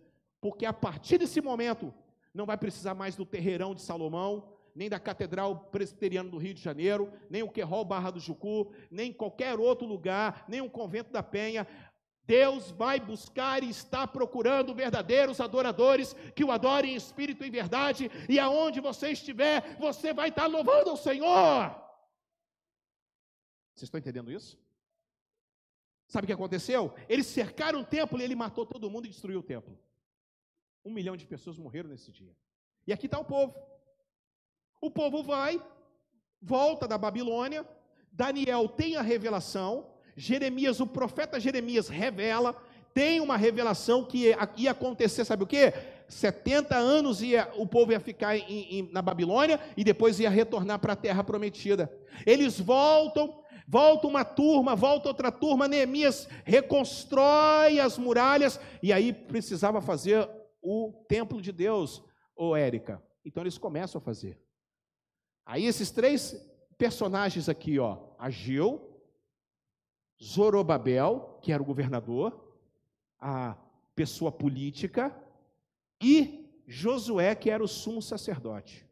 porque a partir desse momento não vai precisar mais do terreirão de Salomão, nem da Catedral Presbiteriana do Rio de Janeiro, nem o Querol Barra do Jucu, nem qualquer outro lugar, nem um convento da Penha. Deus vai buscar e está procurando verdadeiros adoradores que o adorem em espírito e verdade, e aonde você estiver, você vai estar louvando ao Senhor. Vocês estão entendendo isso? Sabe o que aconteceu? Eles cercaram o templo e ele matou todo mundo e destruiu o templo. Um milhão de pessoas morreram nesse dia. E aqui está o povo. O povo vai, volta da Babilônia, Daniel tem a revelação, Jeremias, o profeta Jeremias revela, tem uma revelação que ia acontecer, sabe o que? 70 anos ia, o povo ia ficar em, em, na Babilônia e depois ia retornar para a terra prometida. Eles voltam, volta uma turma, volta outra turma, Neemias reconstrói as muralhas e aí precisava fazer o templo de Deus, ô Érica. Então eles começam a fazer. Aí esses três personagens aqui, ó, Ageu, Zorobabel, que era o governador, a pessoa política, e Josué, que era o sumo sacerdote.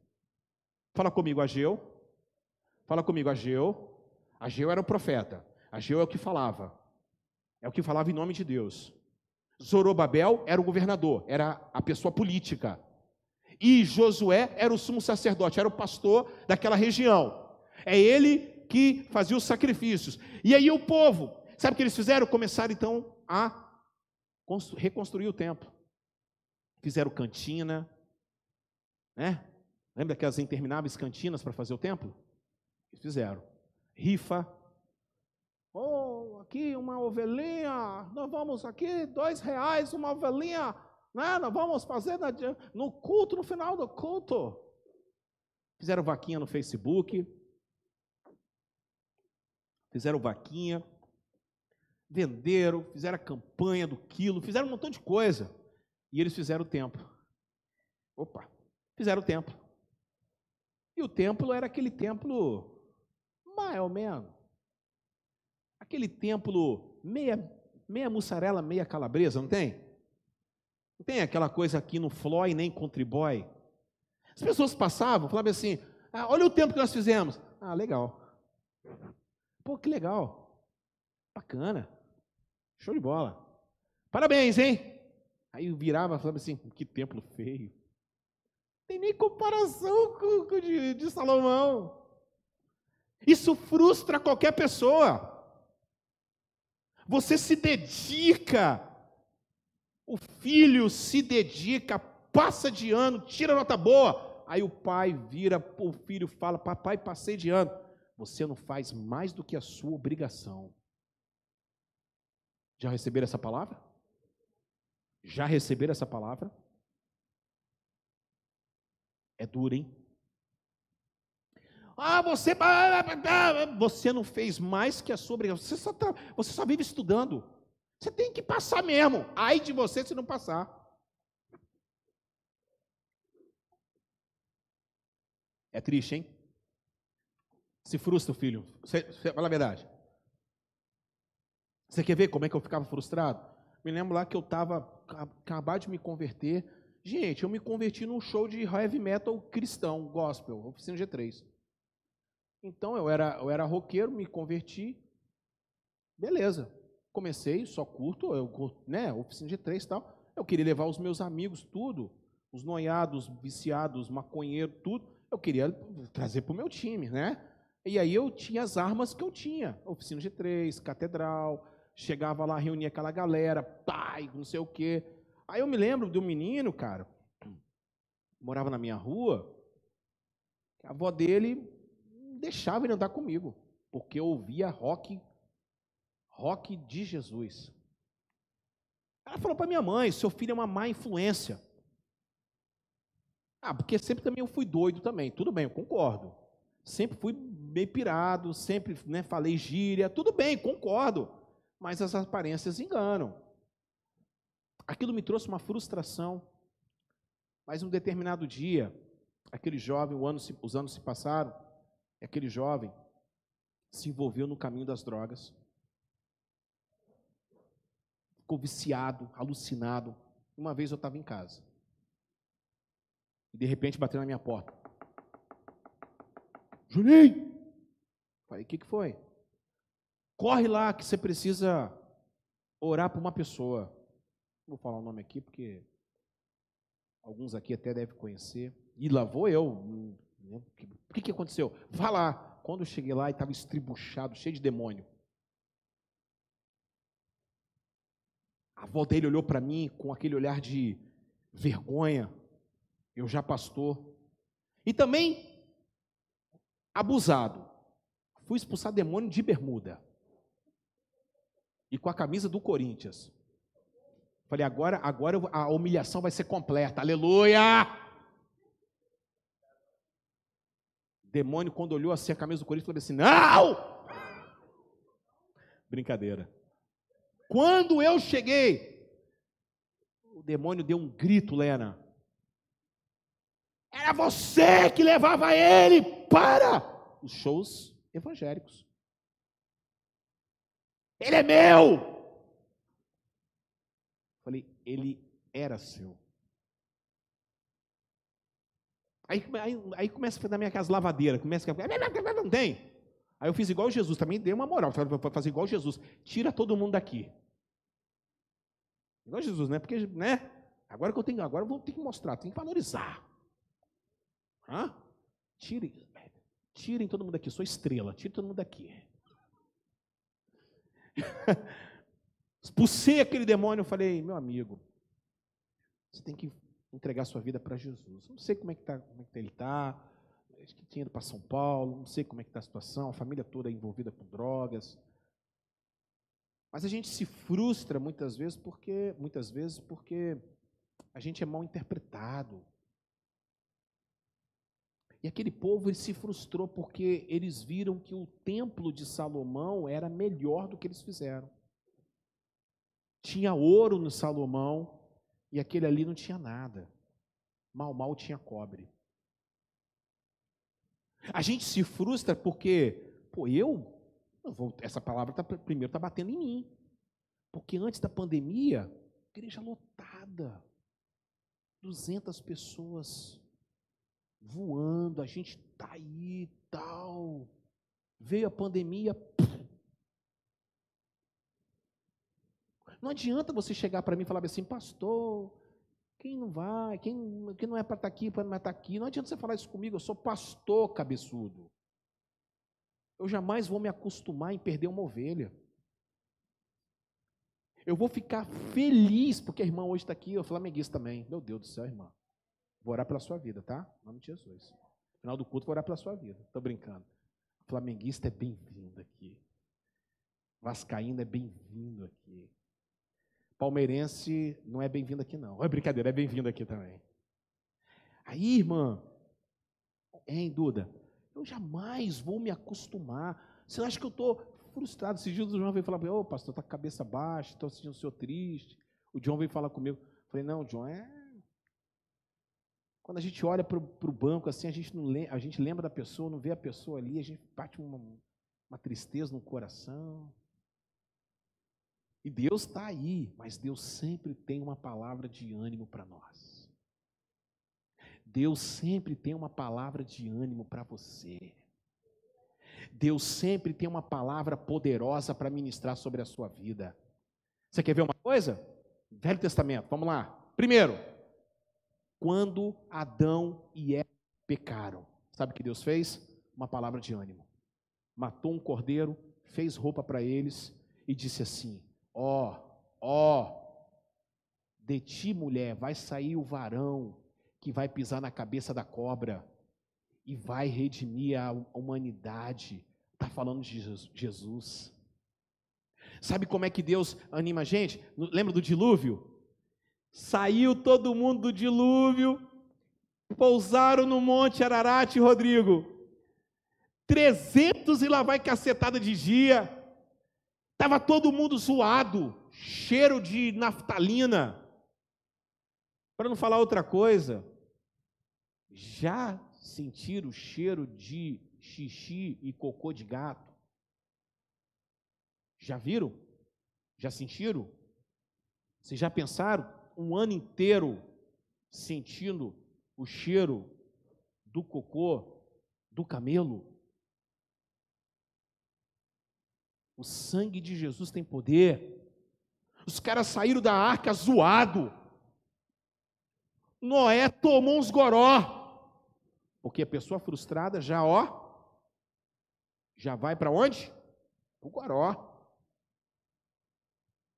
Fala comigo, Ageu. Fala comigo, Ageu. Ageu era o profeta. Ageu é o que falava. É o que falava em nome de Deus. Zorobabel era o governador, era a pessoa política. E Josué era o sumo sacerdote, era o pastor daquela região. É ele que fazia os sacrifícios. E aí o povo, sabe o que eles fizeram? Começaram então a reconstruir o templo. Fizeram cantina, né? Lembra daquelas intermináveis cantinas para fazer o templo? Eles fizeram. Rifa. Oh, aqui uma ovelhinha, nós vamos aqui, dois reais uma ovelhinha, né? Nós vamos fazer no culto, no final do culto. Fizeram vaquinha no Facebook, fizeram vaquinha, venderam, fizeram a campanha do quilo, fizeram um montão de coisa. E eles fizeram o templo. Opa, fizeram o templo. E o templo era aquele templo mais ou menos. Aquele templo meia, meia mussarela, meia calabresa, não tem? Não tem aquela coisa aqui no Floy nem Contriboy. As pessoas passavam, falavam assim: ah, olha o tempo que nós fizemos. Ah, legal. Pô, que legal. Bacana. Show de bola. Parabéns, hein? Aí virava e falava assim: que templo feio. Tem nem comparação com, o de, de Salomão. Isso frustra qualquer pessoa. Você se dedica, o filho se dedica, passa de ano, tira nota boa. Aí o pai vira, o filho fala: Papai, passei de ano você não faz mais do que a sua obrigação. Já receberam essa palavra? Já receberam essa palavra? É duro, hein? Ah, você, você não fez mais que a sua obrigação. Você só, tá, você só vive estudando. Você tem que passar mesmo. Ai de você se não passar. É triste, hein? Se frustra filho. Você, você, fala a verdade. Você quer ver como é que eu ficava frustrado? Me lembro lá que eu estava acabado de me converter. Gente, eu me converti num show de heavy metal cristão, gospel, oficina G3. Então eu era, eu era roqueiro, me converti. Beleza. Comecei, só curto, eu, né, oficina G3 e tal. Eu queria levar os meus amigos, tudo, os noiados, viciados, maconheiro, tudo. Eu queria trazer para o meu time, né? E aí eu tinha as armas que eu tinha, oficina G3, catedral, chegava lá, reunia aquela galera, pai, não sei o quê. Aí eu me lembro de um menino, cara, morava na minha rua, a avó dele deixava ele andar comigo, porque eu ouvia rock, rock de Jesus. Ela falou para minha mãe, seu filho é uma má influência. Ah, porque sempre também eu fui doido também. Tudo bem, eu concordo. Sempre fui bem pirado, sempre né, falei gíria, tudo bem, concordo, mas as aparências enganam. Aquilo me trouxe uma frustração. Mas um determinado dia, aquele jovem, os anos se passaram, aquele jovem se envolveu no caminho das drogas. Ficou viciado, alucinado. Uma vez eu estava em casa. E de repente bateu na minha porta. Juninho! Falei, o que, que foi? Corre lá que você precisa orar por uma pessoa. Vou falar o nome aqui porque alguns aqui até devem conhecer. E lá vou eu. Né? O que, que aconteceu? Vá lá, Quando eu cheguei lá estava estribuchado, cheio de demônio. A avó dele olhou para mim com aquele olhar de vergonha. Eu já pastor. E também abusado. Fui expulsar demônio de bermuda. E com a camisa do Corinthians. Falei, agora, agora a humilhação vai ser completa. Aleluia! Demônio, quando olhou assim a camisa do Corinthians, falou assim: Não! Brincadeira. Quando eu cheguei, o demônio deu um grito, Lena. Era você que levava ele para os shows evangélicos. Ele é meu! Falei, ele era seu. Aí, aí, aí começa na minha casa lavadeira, começa a. Não tem. Aí eu fiz igual Jesus, também dei uma moral, para fazer igual Jesus. Tira todo mundo daqui. Igual Jesus, né? Porque, né? Agora que eu tenho, agora eu vou ter que mostrar, tem que valorizar. Hã? Tirem, tirem todo mundo daqui, sou estrela, tirem todo mundo daqui. Expulsei aquele demônio, eu falei, meu amigo, você tem que entregar sua vida para Jesus. Não sei como é que, tá, como é que ele está, acho que tinha ido para São Paulo, não sei como é que está a situação, a família toda é envolvida com drogas. Mas a gente se frustra muitas vezes porque, muitas vezes porque a gente é mal interpretado. E aquele povo se frustrou porque eles viram que o templo de Salomão era melhor do que eles fizeram. Tinha ouro no Salomão e aquele ali não tinha nada. Mal, mal tinha cobre. A gente se frustra porque, pô, eu, eu vou, essa palavra tá, primeiro está batendo em mim. Porque antes da pandemia, igreja lotada, 200 pessoas voando, a gente está aí tal. Veio a pandemia, Não adianta você chegar para mim e falar assim, pastor, quem não vai, quem, quem não é para estar tá aqui, para não estar tá aqui. Não adianta você falar isso comigo, eu sou pastor cabeçudo. Eu jamais vou me acostumar em perder uma ovelha. Eu vou ficar feliz, porque a irmã hoje está aqui, eu flamenguista também. Meu Deus do céu, irmã. Vou orar pela sua vida, tá? Em nome de Jesus. No final do culto, vou orar pela sua vida. Estou brincando. Flamenguista é bem-vindo aqui. Vascaíno é bem-vindo aqui. Palmeirense não é bem-vindo aqui, não. É brincadeira, é bem-vindo aqui também. Aí, irmã, hein, Duda? Eu jamais vou me acostumar. Você acha que eu estou frustrado? Esses dias o João veio falar para mim, ô pastor, está com a cabeça baixa, estou sentindo o senhor triste. O John veio falar comigo. Eu falei, não, John, é. Quando a gente olha para o banco assim, a gente, não lembra, a gente lembra da pessoa, não vê a pessoa ali, a gente bate uma, uma tristeza no coração. E Deus está aí, mas Deus sempre tem uma palavra de ânimo para nós. Deus sempre tem uma palavra de ânimo para você. Deus sempre tem uma palavra poderosa para ministrar sobre a sua vida. Você quer ver uma coisa? Velho Testamento, vamos lá. Primeiro, quando Adão e Eva pecaram, sabe o que Deus fez? Uma palavra de ânimo. Matou um cordeiro, fez roupa para eles e disse assim: Ó, ó, de ti, mulher, vai sair o varão que vai pisar na cabeça da cobra e vai redimir a humanidade. Está falando de Jesus. Sabe como é que Deus anima a gente? Lembra do dilúvio? Saiu todo mundo do dilúvio, pousaram no Monte Ararat, Rodrigo. Trezentos e lá vai cacetada de dia. Estava todo mundo zoado, cheiro de naftalina. Para não falar outra coisa, já sentiram o cheiro de xixi e cocô de gato? Já viram? Já sentiram? Vocês já pensaram um ano inteiro sentindo o cheiro do cocô do camelo? O sangue de Jesus tem poder. Os caras saíram da arca zoado. Noé tomou uns goró. Porque a pessoa frustrada já, ó, já vai para onde? O Guaró.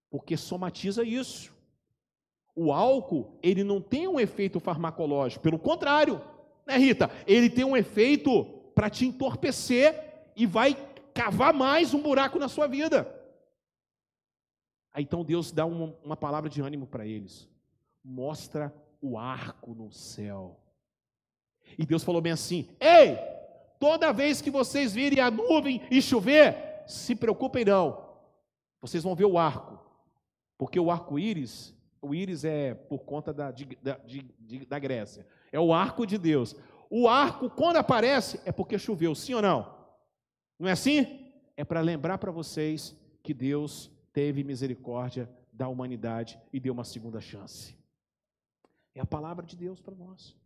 Porque somatiza isso. O álcool, ele não tem um efeito farmacológico, pelo contrário, né, Rita? Ele tem um efeito para te entorpecer e vai cavar mais um buraco na sua vida. Aí então Deus dá uma, uma palavra de ânimo para eles. Mostra o arco no céu. E Deus falou bem assim: Ei, toda vez que vocês virem a nuvem e chover, se preocupem não. Vocês vão ver o arco. Porque o arco-íris, o íris é por conta da, de, da, de, da Grécia. É o arco de Deus. O arco, quando aparece, é porque choveu, sim ou não? Não é assim? É para lembrar para vocês que Deus teve misericórdia da humanidade e deu uma segunda chance. É a palavra de Deus para nós.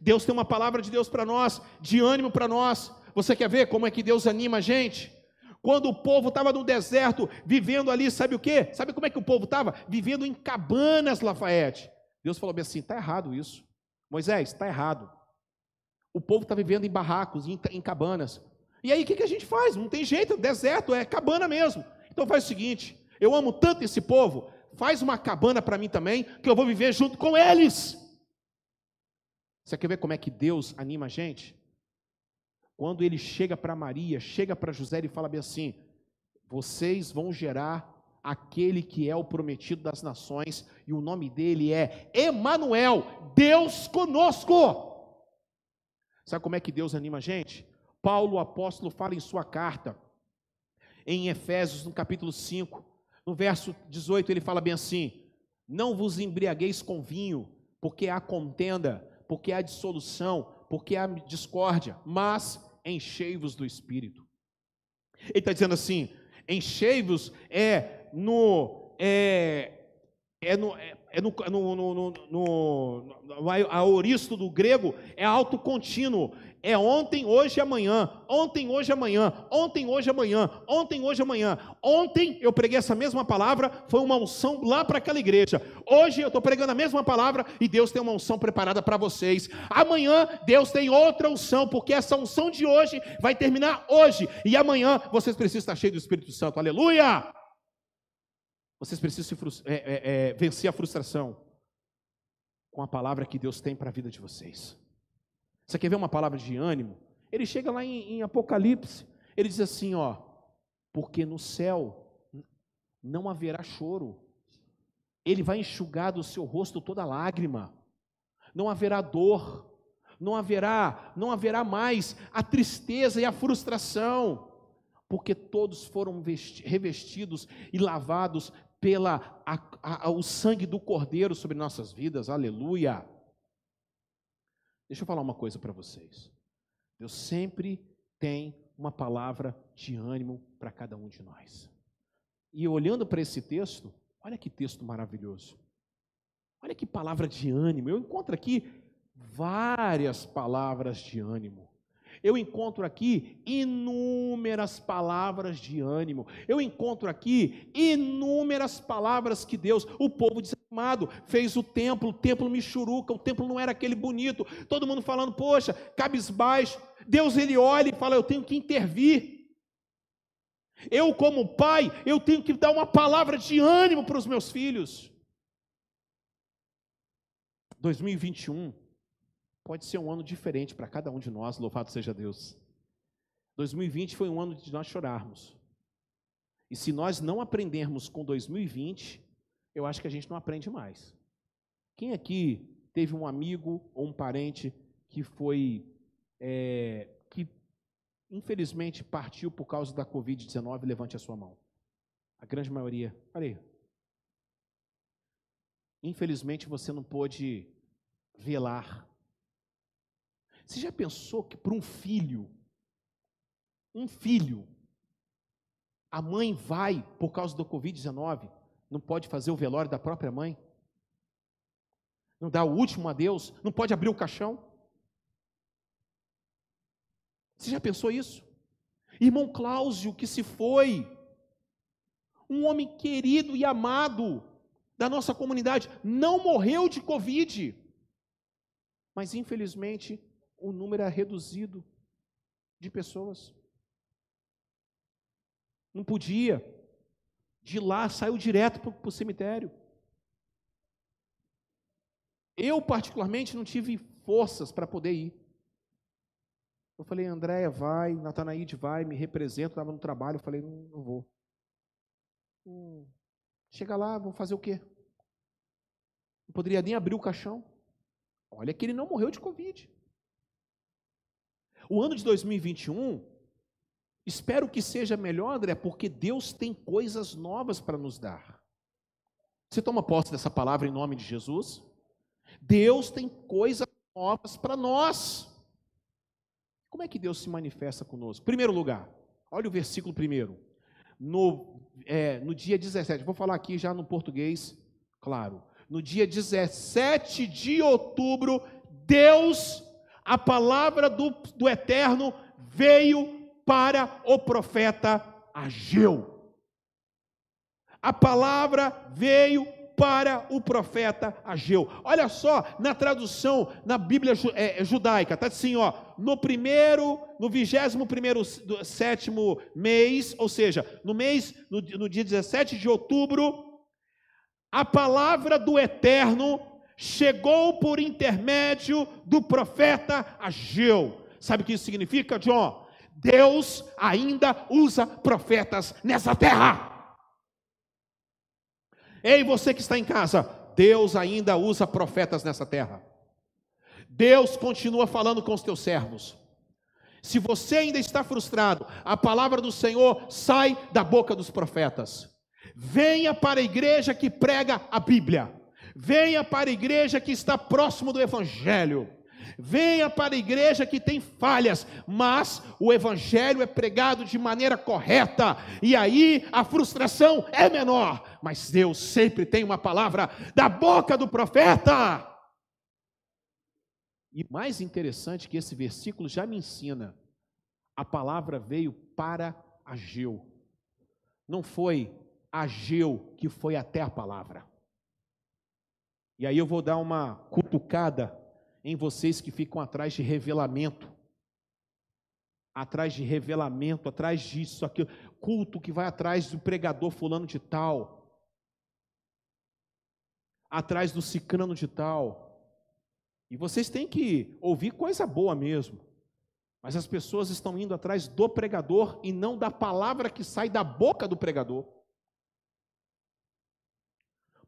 Deus tem uma palavra de Deus para nós, de ânimo para nós. Você quer ver como é que Deus anima a gente? Quando o povo estava no deserto, vivendo ali, sabe o quê? Sabe como é que o povo estava? Vivendo em cabanas, Lafayette. Deus falou bem assim: está errado isso. Moisés, está errado. O povo está vivendo em barracos, em, em cabanas. E aí o que, que a gente faz? Não tem jeito, deserto, é cabana mesmo. Então faz o seguinte: eu amo tanto esse povo, faz uma cabana para mim também, que eu vou viver junto com eles. Você quer ver como é que Deus anima a gente? Quando ele chega para Maria, chega para José e fala bem assim: vocês vão gerar aquele que é o prometido das nações, e o nome dele é Emanuel, Deus conosco. Sabe como é que Deus anima a gente? Paulo, o apóstolo, fala em sua carta, em Efésios, no capítulo 5, no verso 18, ele fala bem assim: Não vos embriagueis com vinho, porque há contenda, porque há dissolução, porque há discórdia, mas enchei-vos do espírito. Ele está dizendo assim: enchei-vos é no. É, é no, é, é no, no, no, no, a oristo do grego é alto contínuo, é ontem, hoje e amanhã, ontem, hoje e amanhã, ontem, hoje e amanhã, ontem, hoje e amanhã. Ontem eu preguei essa mesma palavra, foi uma unção lá para aquela igreja. Hoje eu estou pregando a mesma palavra e Deus tem uma unção preparada para vocês. Amanhã Deus tem outra unção, porque essa unção de hoje vai terminar hoje e amanhã vocês precisam estar cheios do Espírito Santo. Aleluia! Vocês precisam é, é, é, vencer a frustração com a palavra que Deus tem para a vida de vocês. Você quer ver uma palavra de ânimo? Ele chega lá em, em Apocalipse, ele diz assim: ó, porque no céu não haverá choro, ele vai enxugar do seu rosto toda lágrima, não haverá dor, não haverá, não haverá mais a tristeza e a frustração, porque todos foram revestidos e lavados pela a, a, o sangue do Cordeiro sobre nossas vidas, aleluia. Deixa eu falar uma coisa para vocês. Deus sempre tem uma palavra de ânimo para cada um de nós. E olhando para esse texto, olha que texto maravilhoso. Olha que palavra de ânimo. Eu encontro aqui várias palavras de ânimo eu encontro aqui inúmeras palavras de ânimo, eu encontro aqui inúmeras palavras que Deus, o povo desanimado, fez o templo, o templo Michuruca, o templo não era aquele bonito, todo mundo falando, poxa, cabisbaixo. Deus ele olha e fala: Eu tenho que intervir. Eu, como pai, eu tenho que dar uma palavra de ânimo para os meus filhos. 2021 pode ser um ano diferente para cada um de nós, louvado seja Deus. 2020 foi um ano de nós chorarmos. E se nós não aprendermos com 2020, eu acho que a gente não aprende mais. Quem aqui teve um amigo ou um parente que foi, é, que infelizmente partiu por causa da Covid-19? Levante a sua mão. A grande maioria. Olha aí. Infelizmente você não pôde velar você já pensou que para um filho, um filho, a mãe vai, por causa do Covid-19, não pode fazer o velório da própria mãe? Não dá o último adeus? Não pode abrir o caixão? Você já pensou isso? Irmão Cláudio, que se foi, um homem querido e amado da nossa comunidade, não morreu de Covid, mas infelizmente o número é reduzido de pessoas. Não podia. De lá saiu direto para o cemitério. Eu, particularmente, não tive forças para poder ir. Eu falei, Andréia, vai, Natanaide vai, me representa, estava no trabalho. Eu falei, não, não vou. Hum, chega lá, vou fazer o quê? Não poderia nem abrir o caixão. Olha que ele não morreu de Covid. O ano de 2021, espero que seja melhor, André, porque Deus tem coisas novas para nos dar. Você toma posse dessa palavra em nome de Jesus? Deus tem coisas novas para nós. Como é que Deus se manifesta conosco? Primeiro lugar, olha o versículo primeiro. No, é, no dia 17, vou falar aqui já no português, claro. No dia 17 de outubro, Deus, a palavra do, do Eterno, veio para o profeta Ageu. A palavra veio para o profeta Ageu. Olha só, na tradução, na Bíblia é, é judaica, está assim, ó, no primeiro, no vigésimo primeiro sétimo mês, ou seja, no mês, no, no dia 17 de outubro, a palavra do Eterno chegou por intermédio do profeta Ageu. Sabe o que isso significa, John? Deus ainda usa profetas nessa terra. Ei, você que está em casa, Deus ainda usa profetas nessa terra. Deus continua falando com os teus servos. Se você ainda está frustrado, a palavra do Senhor sai da boca dos profetas. Venha para a igreja que prega a Bíblia. Venha para a igreja que está próximo do Evangelho. Venha para a igreja que tem falhas, mas o evangelho é pregado de maneira correta, e aí a frustração é menor, mas Deus sempre tem uma palavra da boca do profeta. E mais interessante que esse versículo já me ensina, a palavra veio para Ageu. Não foi Ageu que foi até a palavra. E aí eu vou dar uma cutucada em vocês que ficam atrás de revelamento. Atrás de revelamento, atrás disso, aquilo, culto que vai atrás do pregador fulano de tal, atrás do cicrano de tal. E vocês têm que ouvir coisa boa mesmo. Mas as pessoas estão indo atrás do pregador e não da palavra que sai da boca do pregador.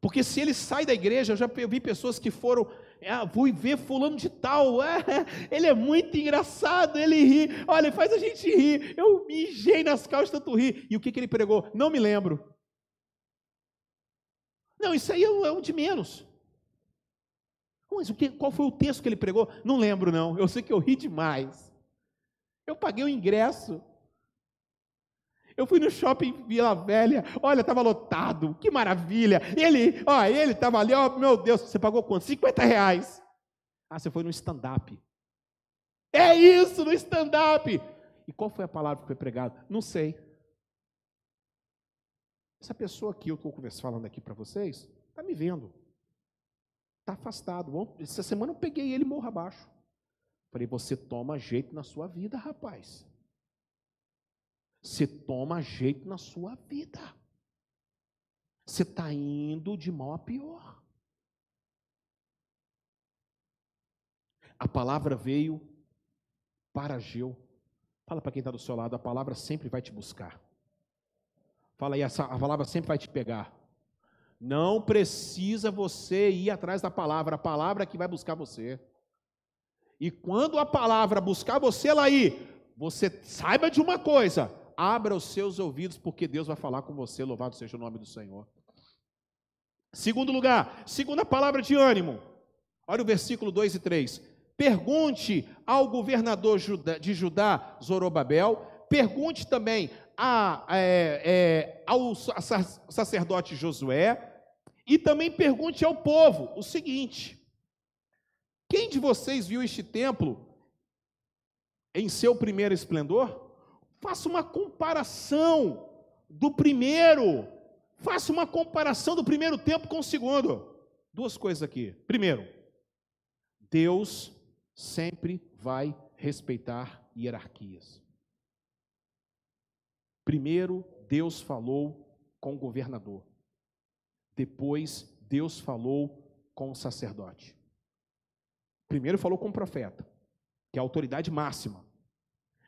Porque se ele sai da igreja, eu já vi pessoas que foram, ah, fui ver fulano de tal, é, ele é muito engraçado, ele ri, olha, faz a gente rir. Eu mijei nas calças tanto rir. E o que, que ele pregou? Não me lembro. Não, isso aí é o, é de menos. Mas o que, qual foi o texto que ele pregou? Não lembro, não. Eu sei que eu ri demais. Eu paguei o ingresso. Eu fui no shopping Vila Velha, olha, estava lotado, que maravilha. Ele, ó, ele estava ali, ó, meu Deus, você pagou quanto? 50 reais. Ah, você foi no stand-up. É isso, no stand-up. E qual foi a palavra que foi pregada? Não sei. Essa pessoa aqui, eu estou falando aqui para vocês, está me vendo. Está afastado. Essa semana eu peguei ele morro abaixo. Falei, você toma jeito na sua vida, rapaz. Você toma jeito na sua vida. Você está indo de mal a pior. A palavra veio para Geu. Fala para quem está do seu lado, a palavra sempre vai te buscar. Fala aí, a palavra sempre vai te pegar. Não precisa você ir atrás da palavra, a palavra é que vai buscar você. E quando a palavra buscar você lá aí, você saiba de uma coisa: abra os seus ouvidos, porque Deus vai falar com você, louvado seja o nome do Senhor. Segundo lugar, segunda palavra de ânimo. Olha o versículo 2 e 3. Pergunte ao governador de Judá, Zorobabel, pergunte também a, é, é, ao sacerdote Josué, e também pergunte ao povo o seguinte: quem de vocês viu este templo em seu primeiro esplendor? Faça uma comparação do primeiro. Faça uma comparação do primeiro tempo com o segundo. Duas coisas aqui. Primeiro, Deus sempre vai respeitar hierarquias. Primeiro, Deus falou com o governador. Depois, Deus falou com o sacerdote. Primeiro falou com o profeta, que é a autoridade máxima.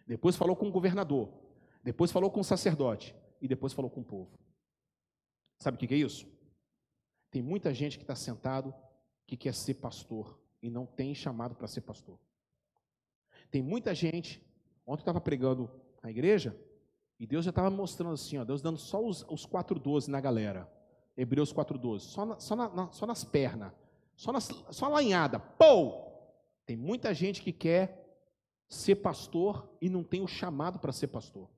Depois falou com o governador. Depois falou com o sacerdote. E depois falou com o povo. Sabe o que é isso? Tem muita gente que está sentado que quer ser pastor e não tem chamado para ser pastor. Tem muita gente. Ontem eu estava pregando na igreja e Deus já estava mostrando assim, ó, Deus dando só os, os 4,12 na galera. Hebreus 4,12. Só, na, só, na, só nas pernas. Só, nas, só lanhada. Pou! Tem muita gente que quer ser pastor e não tem o chamado para ser pastor.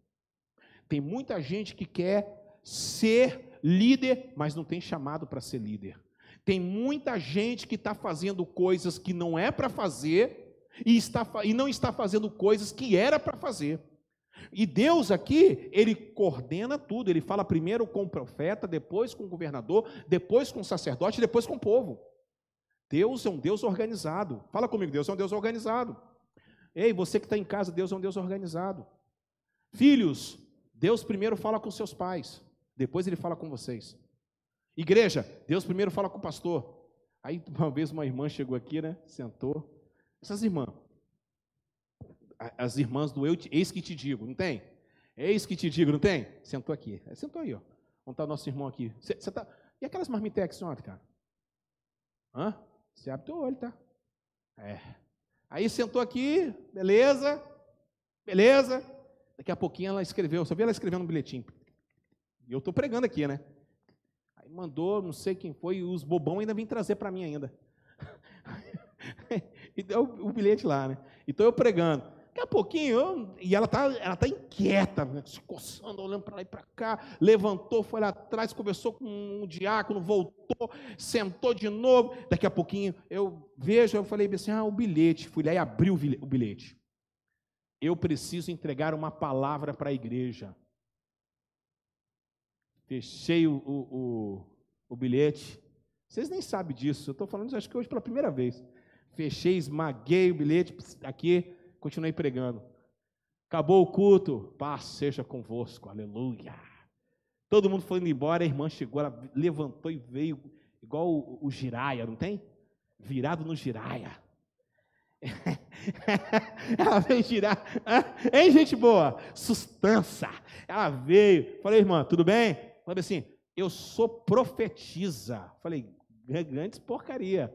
Tem muita gente que quer ser líder, mas não tem chamado para ser líder. Tem muita gente que está fazendo coisas que não é para fazer e, está, e não está fazendo coisas que era para fazer. E Deus aqui, ele coordena tudo. Ele fala primeiro com o profeta, depois com o governador, depois com o sacerdote, depois com o povo. Deus é um Deus organizado. Fala comigo, Deus é um Deus organizado. Ei, você que está em casa, Deus é um Deus organizado. Filhos, Deus primeiro fala com seus pais, depois ele fala com vocês. Igreja, Deus primeiro fala com o pastor. Aí uma vez uma irmã chegou aqui, né? Sentou. Essas irmãs, as irmãs do eu, eis que te digo, não tem? Eis que te digo, não tem? Sentou aqui. Sentou aí, ó. Onde está o nosso irmão aqui? Você, tá... E aquelas marmitex ontem, cara? Hã? Você abre teu olho, tá? É. Aí sentou aqui, beleza, beleza. Daqui a pouquinho ela escreveu, só vi ela escrevendo um bilhetinho. E eu estou pregando aqui, né? Aí mandou, não sei quem foi, e os bobão ainda vêm trazer para mim ainda. e deu o bilhete lá, né? Então eu pregando. Daqui a pouquinho, eu, e ela está ela tá inquieta, né, se coçando, olhando para lá e para cá, levantou, foi lá atrás, conversou com um diácono, voltou, sentou de novo. Daqui a pouquinho eu vejo, eu falei assim: ah, o bilhete. Fui lá e abri o bilhete. Eu preciso entregar uma palavra para a igreja. Fechei o, o, o, o bilhete. Vocês nem sabem disso, eu estou falando isso acho que hoje pela primeira vez. Fechei, esmaguei o bilhete aqui Continuei pregando. Acabou o culto, paz seja convosco, aleluia. Todo mundo foi indo embora, a irmã chegou, ela levantou e veio, igual o, o giraia, não tem? Virado no giraia. ela veio girar, hein, gente boa? Sustância. Ela veio, falei, irmã, tudo bem? Falei assim, eu sou profetisa. Falei, grandes porcaria.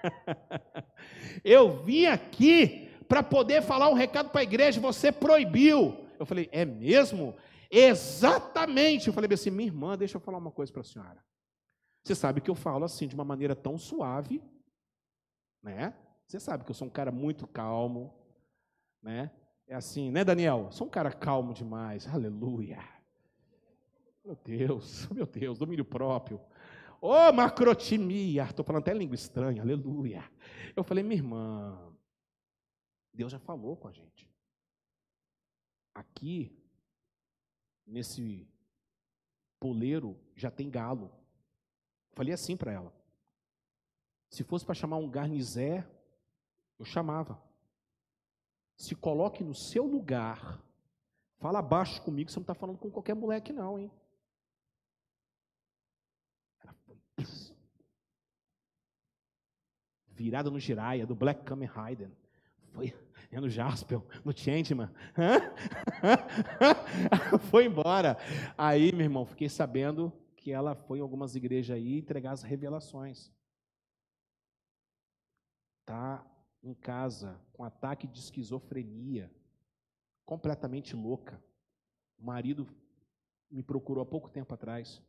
eu vim aqui para poder falar um recado para a igreja, você proibiu. Eu falei, é mesmo? Exatamente. Eu falei assim, minha irmã, deixa eu falar uma coisa para a senhora. Você sabe que eu falo assim de uma maneira tão suave, né? Você sabe que eu sou um cara muito calmo, né? É assim, né, Daniel? Sou um cara calmo demais. Aleluia. Meu Deus, meu Deus, domínio próprio. Ô, oh, macrotimia. Estou falando até língua estranha. Aleluia. Eu falei, minha irmã, Deus já falou com a gente. Aqui, nesse poleiro, já tem galo. Falei assim para ela. Se fosse para chamar um garnizé, eu chamava. Se coloque no seu lugar. Fala baixo comigo, você não está falando com qualquer moleque, não, hein? Ela foi virada no giraia do Black Kamen Rider. Foi é no Jaspel, no Changeman. foi embora. Aí, meu irmão, fiquei sabendo que ela foi em algumas igrejas aí entregar as revelações. Tá em casa com ataque de esquizofrenia, completamente louca. O marido me procurou há pouco tempo atrás,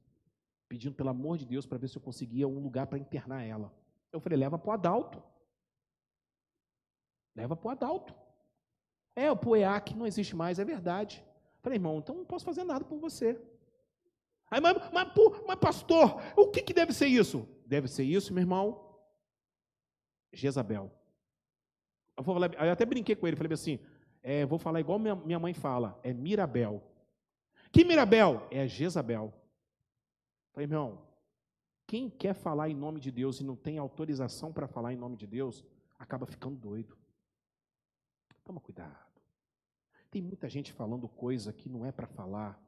pedindo pelo amor de Deus para ver se eu conseguia um lugar para internar ela. Eu falei: leva para o Adalto. Leva para o Adalto. É, o POEAC não existe mais, é verdade. Falei, irmão, então não posso fazer nada por você. Aí, mas, mas, mas pastor, o que, que deve ser isso? Deve ser isso, meu irmão? Jezabel. Eu, falar, eu até brinquei com ele, falei assim, é, vou falar igual minha, minha mãe fala, é Mirabel. Que Mirabel? É Jezabel. Falei, irmão, quem quer falar em nome de Deus e não tem autorização para falar em nome de Deus, acaba ficando doido. Toma cuidado. Tem muita gente falando coisa que não é para falar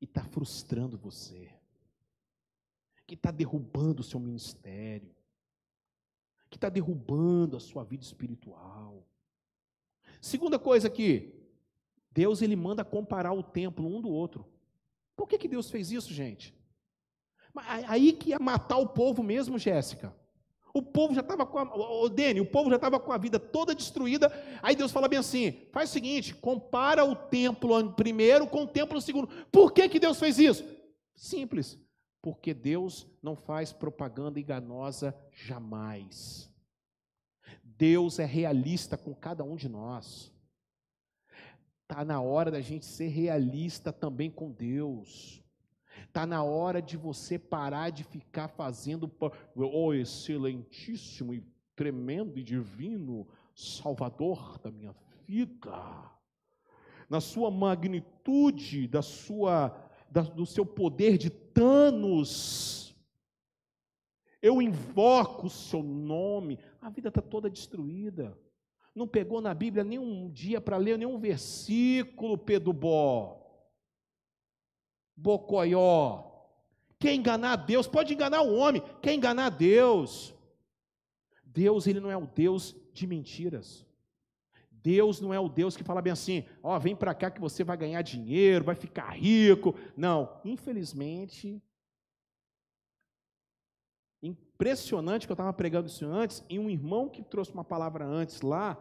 e está frustrando você, que está derrubando o seu ministério, que está derrubando a sua vida espiritual. Segunda coisa aqui, Deus ele manda comparar o templo um do outro. Por que, que Deus fez isso, gente? Aí que ia matar o povo mesmo, Jéssica. O povo já estava com a. O Dene, o povo já estava com a vida toda destruída. Aí Deus fala bem assim: faz o seguinte, compara o templo primeiro com o templo segundo. Por que, que Deus fez isso? Simples. Porque Deus não faz propaganda enganosa jamais. Deus é realista com cada um de nós. Está na hora da gente ser realista também com Deus. Está na hora de você parar de ficar fazendo, oh excelentíssimo e tremendo e divino Salvador da minha vida. Na sua magnitude, da sua, da, do seu poder de Thanos. Eu invoco o seu nome. A vida está toda destruída não pegou na Bíblia nenhum dia para ler nenhum versículo, Pedro Bó. Bocoió. Quer enganar Deus? Pode enganar o homem. Quer enganar Deus? Deus, ele não é o Deus de mentiras. Deus não é o Deus que fala bem assim, ó, oh, vem para cá que você vai ganhar dinheiro, vai ficar rico. Não, infelizmente, Impressionante que eu estava pregando isso antes, e um irmão que trouxe uma palavra antes lá,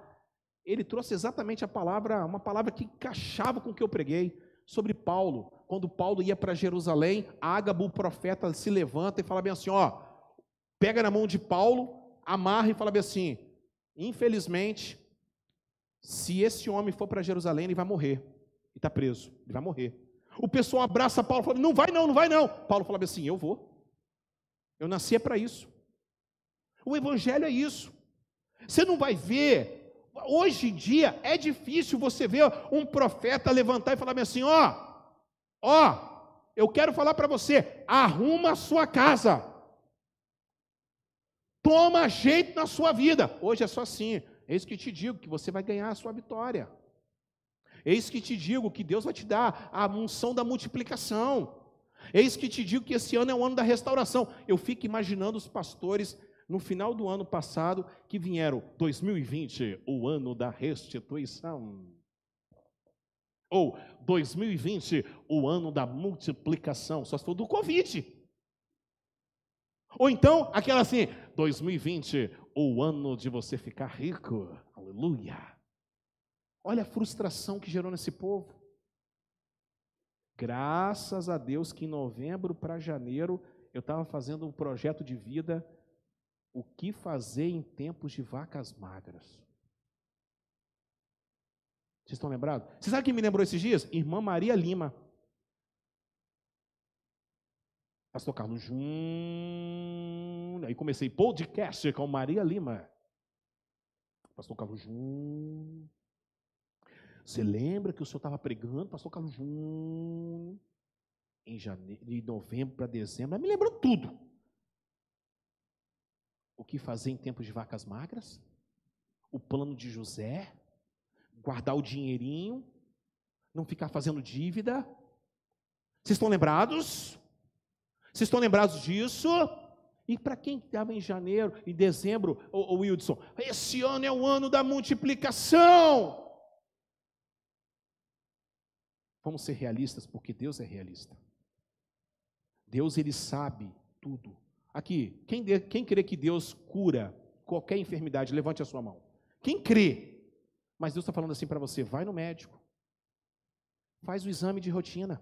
ele trouxe exatamente a palavra, uma palavra que encaixava com o que eu preguei, sobre Paulo. Quando Paulo ia para Jerusalém, Ágabo, o profeta, se levanta e fala bem assim: ó, pega na mão de Paulo, amarra e fala bem assim: infelizmente, se esse homem for para Jerusalém, ele vai morrer. E está preso, ele vai morrer. O pessoal abraça Paulo e fala: não vai não, não vai não. Paulo fala assim: eu vou. Eu nasci é para isso. O Evangelho é isso. Você não vai ver, hoje em dia é difícil você ver um profeta levantar e falar assim: ó, ó, eu quero falar para você, arruma a sua casa, toma jeito na sua vida. Hoje é só assim, eis que te digo que você vai ganhar a sua vitória. Eis que te digo que Deus vai te dar a unção da multiplicação. Eis que te digo que esse ano é o ano da restauração. Eu fico imaginando os pastores no final do ano passado que vieram 2020, o ano da restituição. Ou 2020, o ano da multiplicação, só se for do Covid. Ou então, aquela assim, 2020, o ano de você ficar rico. Aleluia. Olha a frustração que gerou nesse povo. Graças a Deus que em novembro para janeiro eu estava fazendo um projeto de vida, o que fazer em tempos de vacas magras. Vocês estão lembrados? Você sabe quem me lembrou esses dias? Irmã Maria Lima. Pastor Carlos Júnior. Aí comecei podcast com Maria Lima. Pastor Carlos Júnior. Você lembra que o senhor estava pregando, pastor Carlos Júnior, em janeiro, de novembro para dezembro, me lembrou tudo. O que fazer em tempos de vacas magras? O plano de José? Guardar o dinheirinho? Não ficar fazendo dívida? Vocês estão lembrados? Vocês estão lembrados disso? E para quem estava em janeiro, em dezembro, o, o Wilson, esse ano é o ano da multiplicação. Vamos ser realistas, porque Deus é realista. Deus, ele sabe tudo. Aqui, quem, quem crê que Deus cura qualquer enfermidade, levante a sua mão. Quem crê? Mas Deus está falando assim para você: vai no médico, faz o exame de rotina.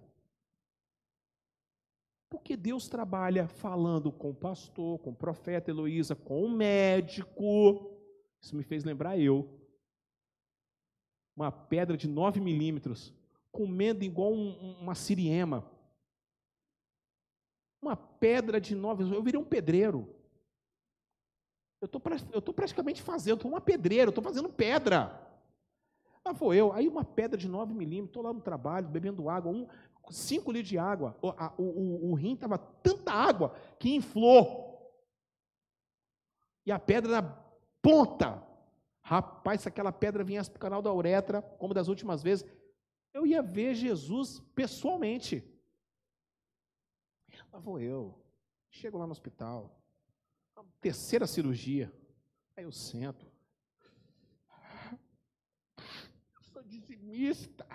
Porque Deus trabalha falando com o pastor, com o profeta Heloísa, com o médico. Isso me fez lembrar eu. Uma pedra de 9 milímetros comendo igual um, uma siriema. Uma pedra de nove. Eu virei um pedreiro. Eu estou praticamente fazendo, estou uma pedreira, estou fazendo pedra. Lá vou eu, aí uma pedra de 9 milímetros, estou lá no trabalho, bebendo água, um, 5 litros de água. O, a, o, o, o rim estava tanta água que inflou. E a pedra na ponta. Rapaz, se aquela pedra viesse para o canal da uretra, como das últimas vezes, eu ia ver Jesus pessoalmente. Lá vou eu. Chego lá no hospital. Terceira cirurgia. Aí eu sento. Eu sou dizimista.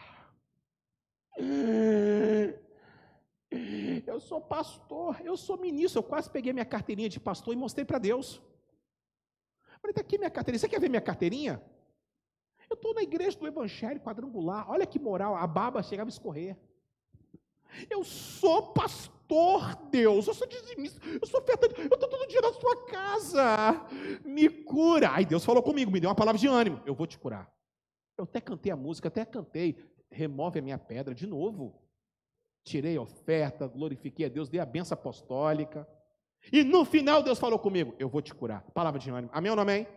Eu sou pastor, eu sou ministro. Eu quase peguei minha carteirinha de pastor e mostrei para Deus. Falei, está aqui minha carteirinha. Você quer ver minha carteirinha? Eu estou na igreja do Evangelho quadrangular. Olha que moral, a baba chegava a escorrer. Eu sou pastor, Deus. Eu sou dizimista. Eu sou ofertante. Eu estou todo dia na sua casa. Me cura. Aí Deus falou comigo, me deu uma palavra de ânimo. Eu vou te curar. Eu até cantei a música, até cantei. Remove a minha pedra de novo. Tirei a oferta, glorifiquei a Deus, dei a benção apostólica. E no final Deus falou comigo: Eu vou te curar. Palavra de ânimo. Amém ou não amém?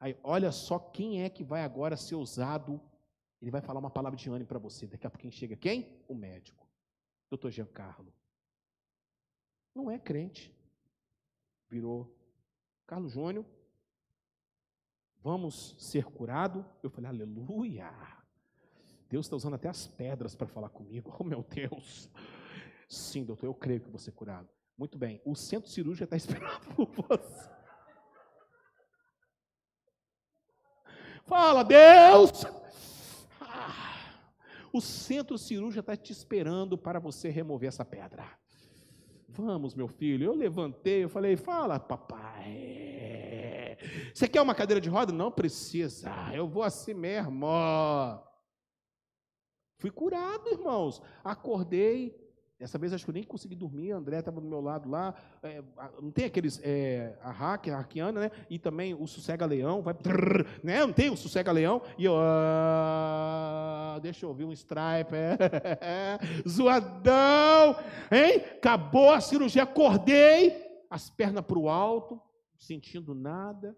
Aí, olha só quem é que vai agora ser usado. Ele vai falar uma palavra de ânimo para você. Daqui a pouquinho chega quem? O médico. Doutor Giancarlo. Não é crente. Virou. Carlos Júnior. Vamos ser curado? Eu falei, aleluia. Deus está usando até as pedras para falar comigo. Oh, meu Deus. Sim, doutor, eu creio que vou ser curado. Muito bem. O centro cirúrgico está esperando por você. Fala, Deus! Ah, o centro cirúrgico está te esperando para você remover essa pedra. Vamos, meu filho. Eu levantei, eu falei, fala, papai. Você quer uma cadeira de roda? Não precisa. Eu vou assim mesmo. Fui curado, irmãos. Acordei, Dessa vez acho que eu nem consegui dormir, a André estava do meu lado lá. É, não tem aqueles, é, a hack, a hackiana, né? E também o sossega-leão, vai, né? Não tem o sossega-leão. E eu, ah, deixa eu ouvir um stripe, zoadão, hein? Acabou a cirurgia, acordei, as pernas para o alto, sentindo nada.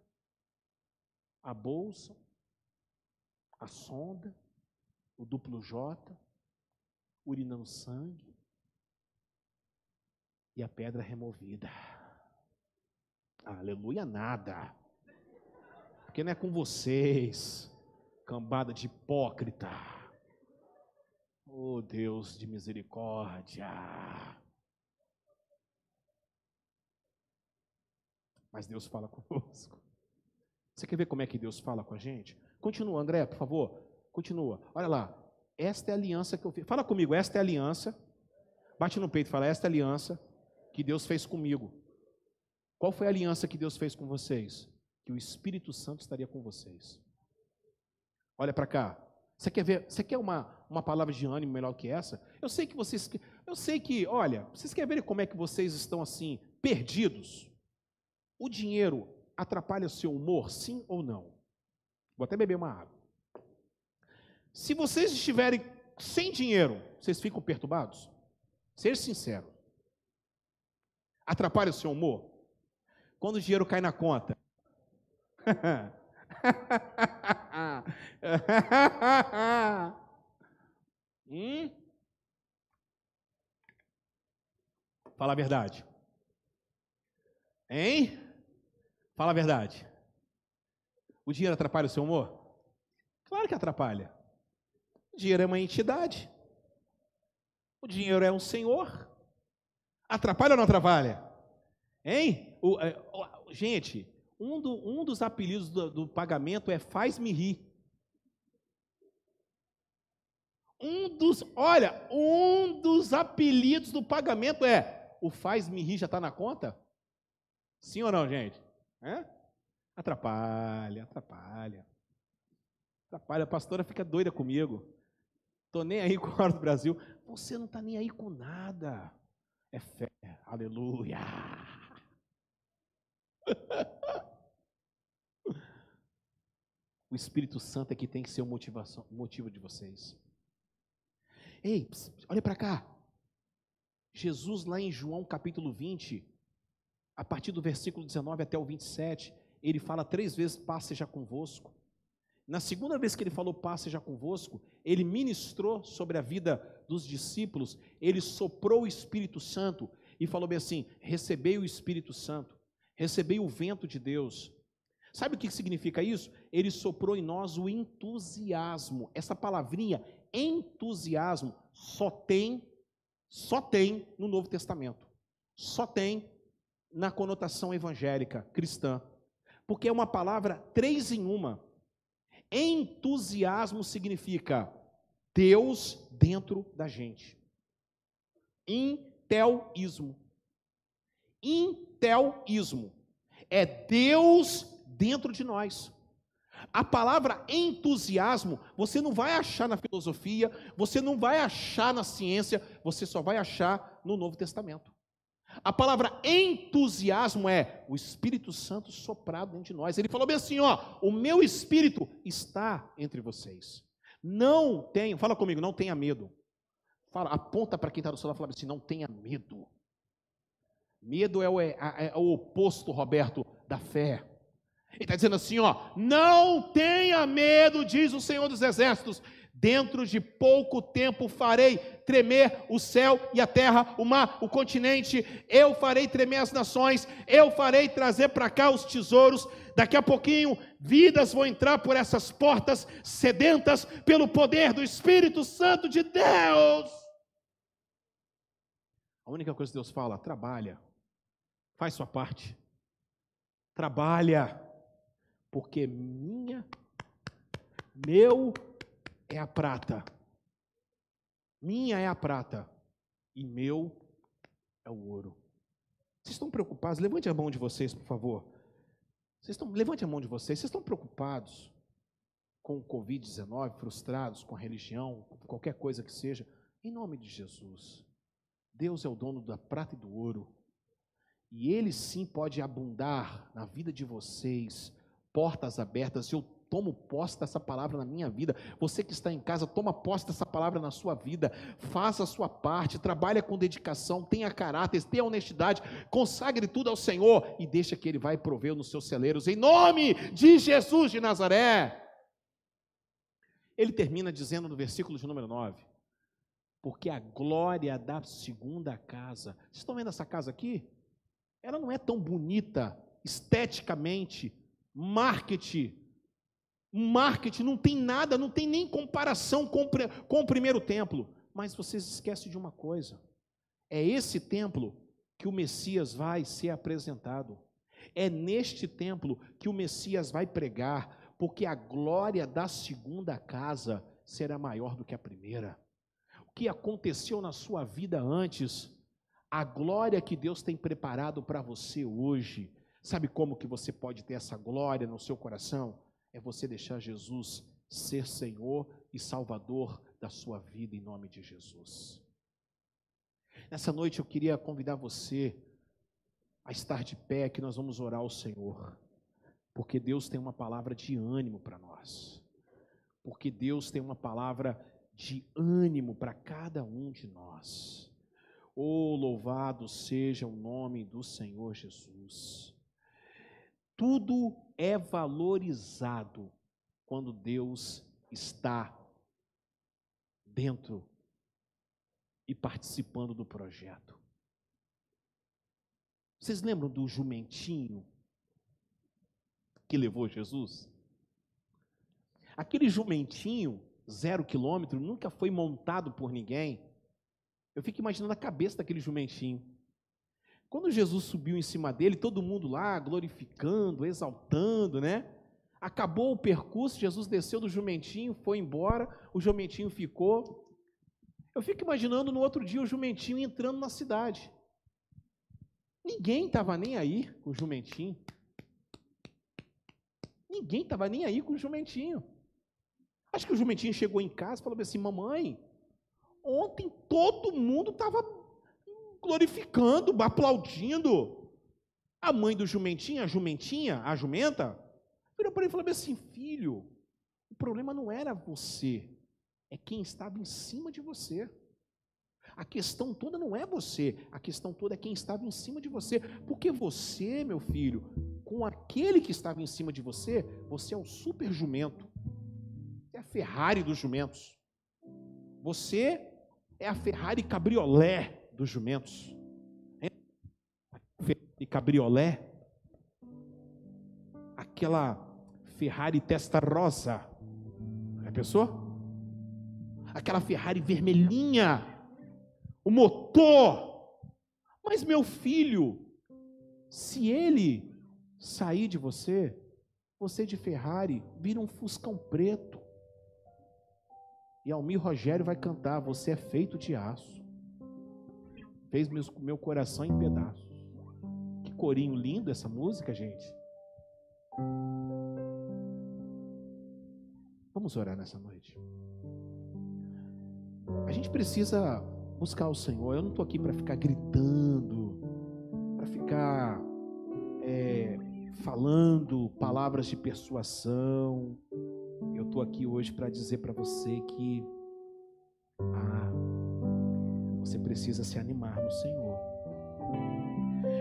A bolsa, a sonda, o duplo J, urinando sangue e a pedra removida. Aleluia, nada. Porque não é com vocês, cambada de hipócrita. Oh Deus de misericórdia. Mas Deus fala conosco. Você quer ver como é que Deus fala com a gente? Continua, André, por favor. Continua. Olha lá. Esta é a aliança que eu fiz. Fala comigo, esta é a aliança. Bate no peito e fala, esta é a aliança que Deus fez comigo. Qual foi a aliança que Deus fez com vocês? Que o Espírito Santo estaria com vocês. Olha para cá. Você quer ver? Você quer uma, uma palavra de ânimo melhor que essa? Eu sei que vocês, eu sei que, olha, vocês querem ver como é que vocês estão assim perdidos? O dinheiro atrapalha o seu humor, sim ou não? Vou até beber uma água. Se vocês estiverem sem dinheiro, vocês ficam perturbados? Seja sincero. Atrapalha o seu humor? Quando o dinheiro cai na conta. hum? Fala a verdade. Hein? Fala a verdade. O dinheiro atrapalha o seu humor? Claro que atrapalha. O dinheiro é uma entidade. O dinheiro é um senhor. Atrapalha ou não atrapalha? Hein? O, é, o, gente, um, do, um, dos apelidos do, do pagamento é faz-me rir. Um dos, olha, um dos apelidos do pagamento é o faz-me rir já está na conta? Sim ou não, gente? Atrapalha, atrapalha. Atrapalha. A pastora fica doida comigo. Estou nem aí com a hora do Brasil. Você não está nem aí com nada é fé. Aleluia. O Espírito Santo é que tem que ser o motivação, motivo de vocês. Ei, olha para cá. Jesus, lá em João capítulo 20, a partir do versículo 19 até o 27, ele fala três vezes: Paz seja convosco. Na segunda vez que ele falou paz seja convosco, ele ministrou sobre a vida dos discípulos, ele soprou o Espírito Santo e falou bem assim: recebei o Espírito Santo, recebei o vento de Deus. Sabe o que significa isso? Ele soprou em nós o entusiasmo. Essa palavrinha, entusiasmo, só tem, só tem no Novo Testamento. só tem na conotação evangélica, cristã. Porque é uma palavra três em uma. Entusiasmo significa Deus dentro da gente. Intelismo. Intelismo é Deus dentro de nós. A palavra entusiasmo você não vai achar na filosofia, você não vai achar na ciência, você só vai achar no Novo Testamento. A palavra entusiasmo é o Espírito Santo soprado dentro de nós. Ele falou bem assim: ó, o meu espírito está entre vocês. Não tenha, fala comigo, não tenha medo. Fala, aponta para quem está do seu lado e fala assim: não tenha medo. Medo é o, é, é o oposto, Roberto, da fé. Ele está dizendo assim: ó, não tenha medo, diz o Senhor dos Exércitos. Dentro de pouco tempo farei tremer o céu e a terra, o mar, o continente. Eu farei tremer as nações. Eu farei trazer para cá os tesouros. Daqui a pouquinho, vidas vão entrar por essas portas sedentas pelo poder do Espírito Santo de Deus. A única coisa que Deus fala: trabalha, faz sua parte, trabalha, porque minha, meu é a prata. Minha é a prata e meu é o ouro. Vocês estão preocupados? Levante a mão de vocês, por favor. Vocês estão, levante a mão de vocês. Vocês estão preocupados com o Covid-19, frustrados com a religião, com qualquer coisa que seja? Em nome de Jesus. Deus é o dono da prata e do ouro. E Ele sim pode abundar na vida de vocês, portas abertas. Eu tomo posse dessa palavra na minha vida. Você que está em casa, toma posse dessa palavra na sua vida. Faça a sua parte, trabalhe com dedicação, tenha caráter, tenha honestidade, consagre tudo ao Senhor e deixa que Ele vai prover nos seus celeiros. Em nome de Jesus de Nazaré. Ele termina dizendo no versículo de número 9: Porque a glória da segunda casa. Vocês estão vendo essa casa aqui? Ela não é tão bonita esteticamente, marketing marketing, não tem nada, não tem nem comparação com, com o primeiro templo. Mas vocês esquecem de uma coisa: é esse templo que o Messias vai ser apresentado. É neste templo que o Messias vai pregar, porque a glória da segunda casa será maior do que a primeira. O que aconteceu na sua vida antes, a glória que Deus tem preparado para você hoje, sabe como que você pode ter essa glória no seu coração? É você deixar Jesus ser Senhor e Salvador da sua vida em nome de Jesus. Nessa noite eu queria convidar você a estar de pé, que nós vamos orar ao Senhor, porque Deus tem uma palavra de ânimo para nós, porque Deus tem uma palavra de ânimo para cada um de nós. Oh, louvado seja o nome do Senhor Jesus. Tudo é valorizado quando Deus está dentro e participando do projeto. Vocês lembram do jumentinho que levou Jesus? Aquele jumentinho, zero quilômetro, nunca foi montado por ninguém. Eu fico imaginando a cabeça daquele jumentinho. Quando Jesus subiu em cima dele, todo mundo lá glorificando, exaltando, né? Acabou o percurso, Jesus desceu do jumentinho, foi embora, o jumentinho ficou. Eu fico imaginando no outro dia o jumentinho entrando na cidade. Ninguém estava nem aí com o jumentinho. Ninguém estava nem aí com o jumentinho. Acho que o jumentinho chegou em casa e falou assim: Mamãe, ontem todo mundo estava glorificando, aplaudindo. A mãe do jumentinho, a jumentinha, a jumenta, virou para ele e falou assim: Filho, o problema não era você, é quem estava em cima de você. A questão toda não é você, a questão toda é quem estava em cima de você. Porque você, meu filho, com aquele que estava em cima de você, você é o super jumento. É a Ferrari dos jumentos. Você é a Ferrari cabriolé dos jumentos. E cabriolé. Aquela Ferrari testa rosa. Já pensou? Aquela Ferrari vermelhinha. O motor. Mas meu filho, se ele sair de você, você de Ferrari vira um fuscão preto. E Almir Rogério vai cantar: Você é feito de aço. Fez meu coração em pedaços. Que corinho lindo essa música, gente. Vamos orar nessa noite. A gente precisa buscar o Senhor. Eu não estou aqui para ficar gritando, para ficar é, falando palavras de persuasão. Eu estou aqui hoje para dizer para você que você precisa se animar no Senhor.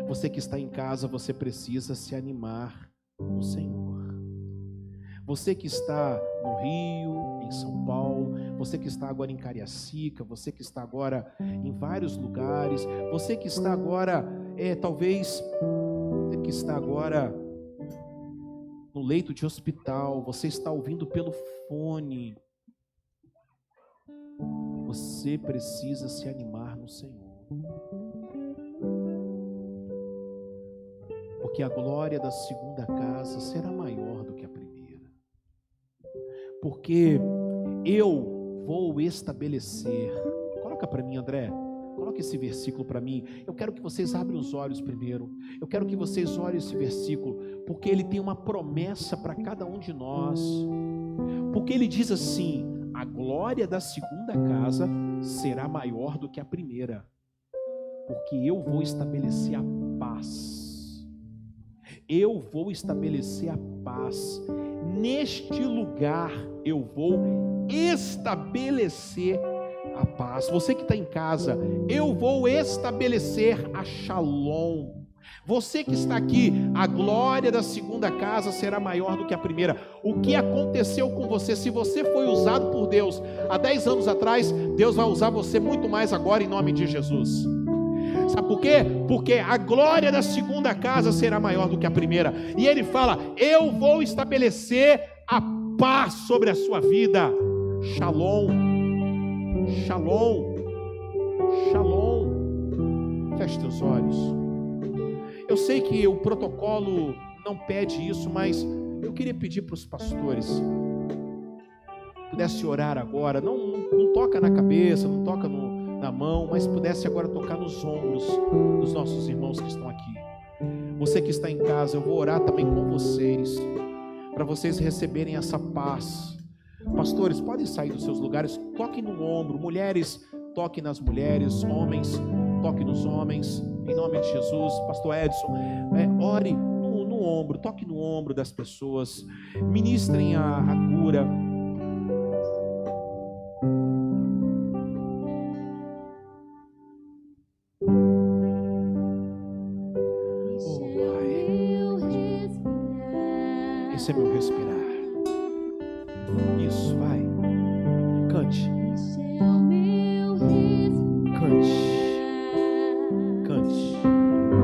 Você que está em casa, você precisa se animar no Senhor. Você que está no Rio, em São Paulo, você que está agora em Cariacica, você que está agora em vários lugares, você que está agora, é, talvez, você que está agora no leito de hospital, você está ouvindo pelo fone, você precisa se animar no Senhor. Porque a glória da segunda casa será maior do que a primeira. Porque eu vou estabelecer. Coloca para mim, André. Coloque esse versículo para mim. Eu quero que vocês abram os olhos primeiro. Eu quero que vocês olhem esse versículo, porque ele tem uma promessa para cada um de nós. Porque ele diz assim: a glória da segunda casa será maior do que a primeira, porque eu vou estabelecer a paz. Eu vou estabelecer a paz. Neste lugar eu vou estabelecer a paz. Você que está em casa, eu vou estabelecer a shalom. Você que está aqui, a glória da segunda casa será maior do que a primeira. O que aconteceu com você? Se você foi usado por Deus há 10 anos atrás, Deus vai usar você muito mais agora em nome de Jesus. Sabe por quê? Porque a glória da segunda casa será maior do que a primeira. E ele fala: Eu vou estabelecer a paz sobre a sua vida. Shalom. Shalom. Shalom. Feche teus olhos. Eu sei que o protocolo não pede isso, mas eu queria pedir para os pastores pudesse orar agora, não, não, não, toca na cabeça, não toca no, na mão, mas pudesse agora tocar nos ombros dos nossos irmãos que estão aqui. Você que está em casa, eu vou orar também com vocês, para vocês receberem essa paz Pastores, podem sair dos seus lugares, toquem no ombro. Mulheres, toquem nas mulheres. Homens, toquem nos homens. Em nome de Jesus, Pastor Edson, é, ore no, no, ombro, toque no ombro das pessoas. Ministrem a, a cura.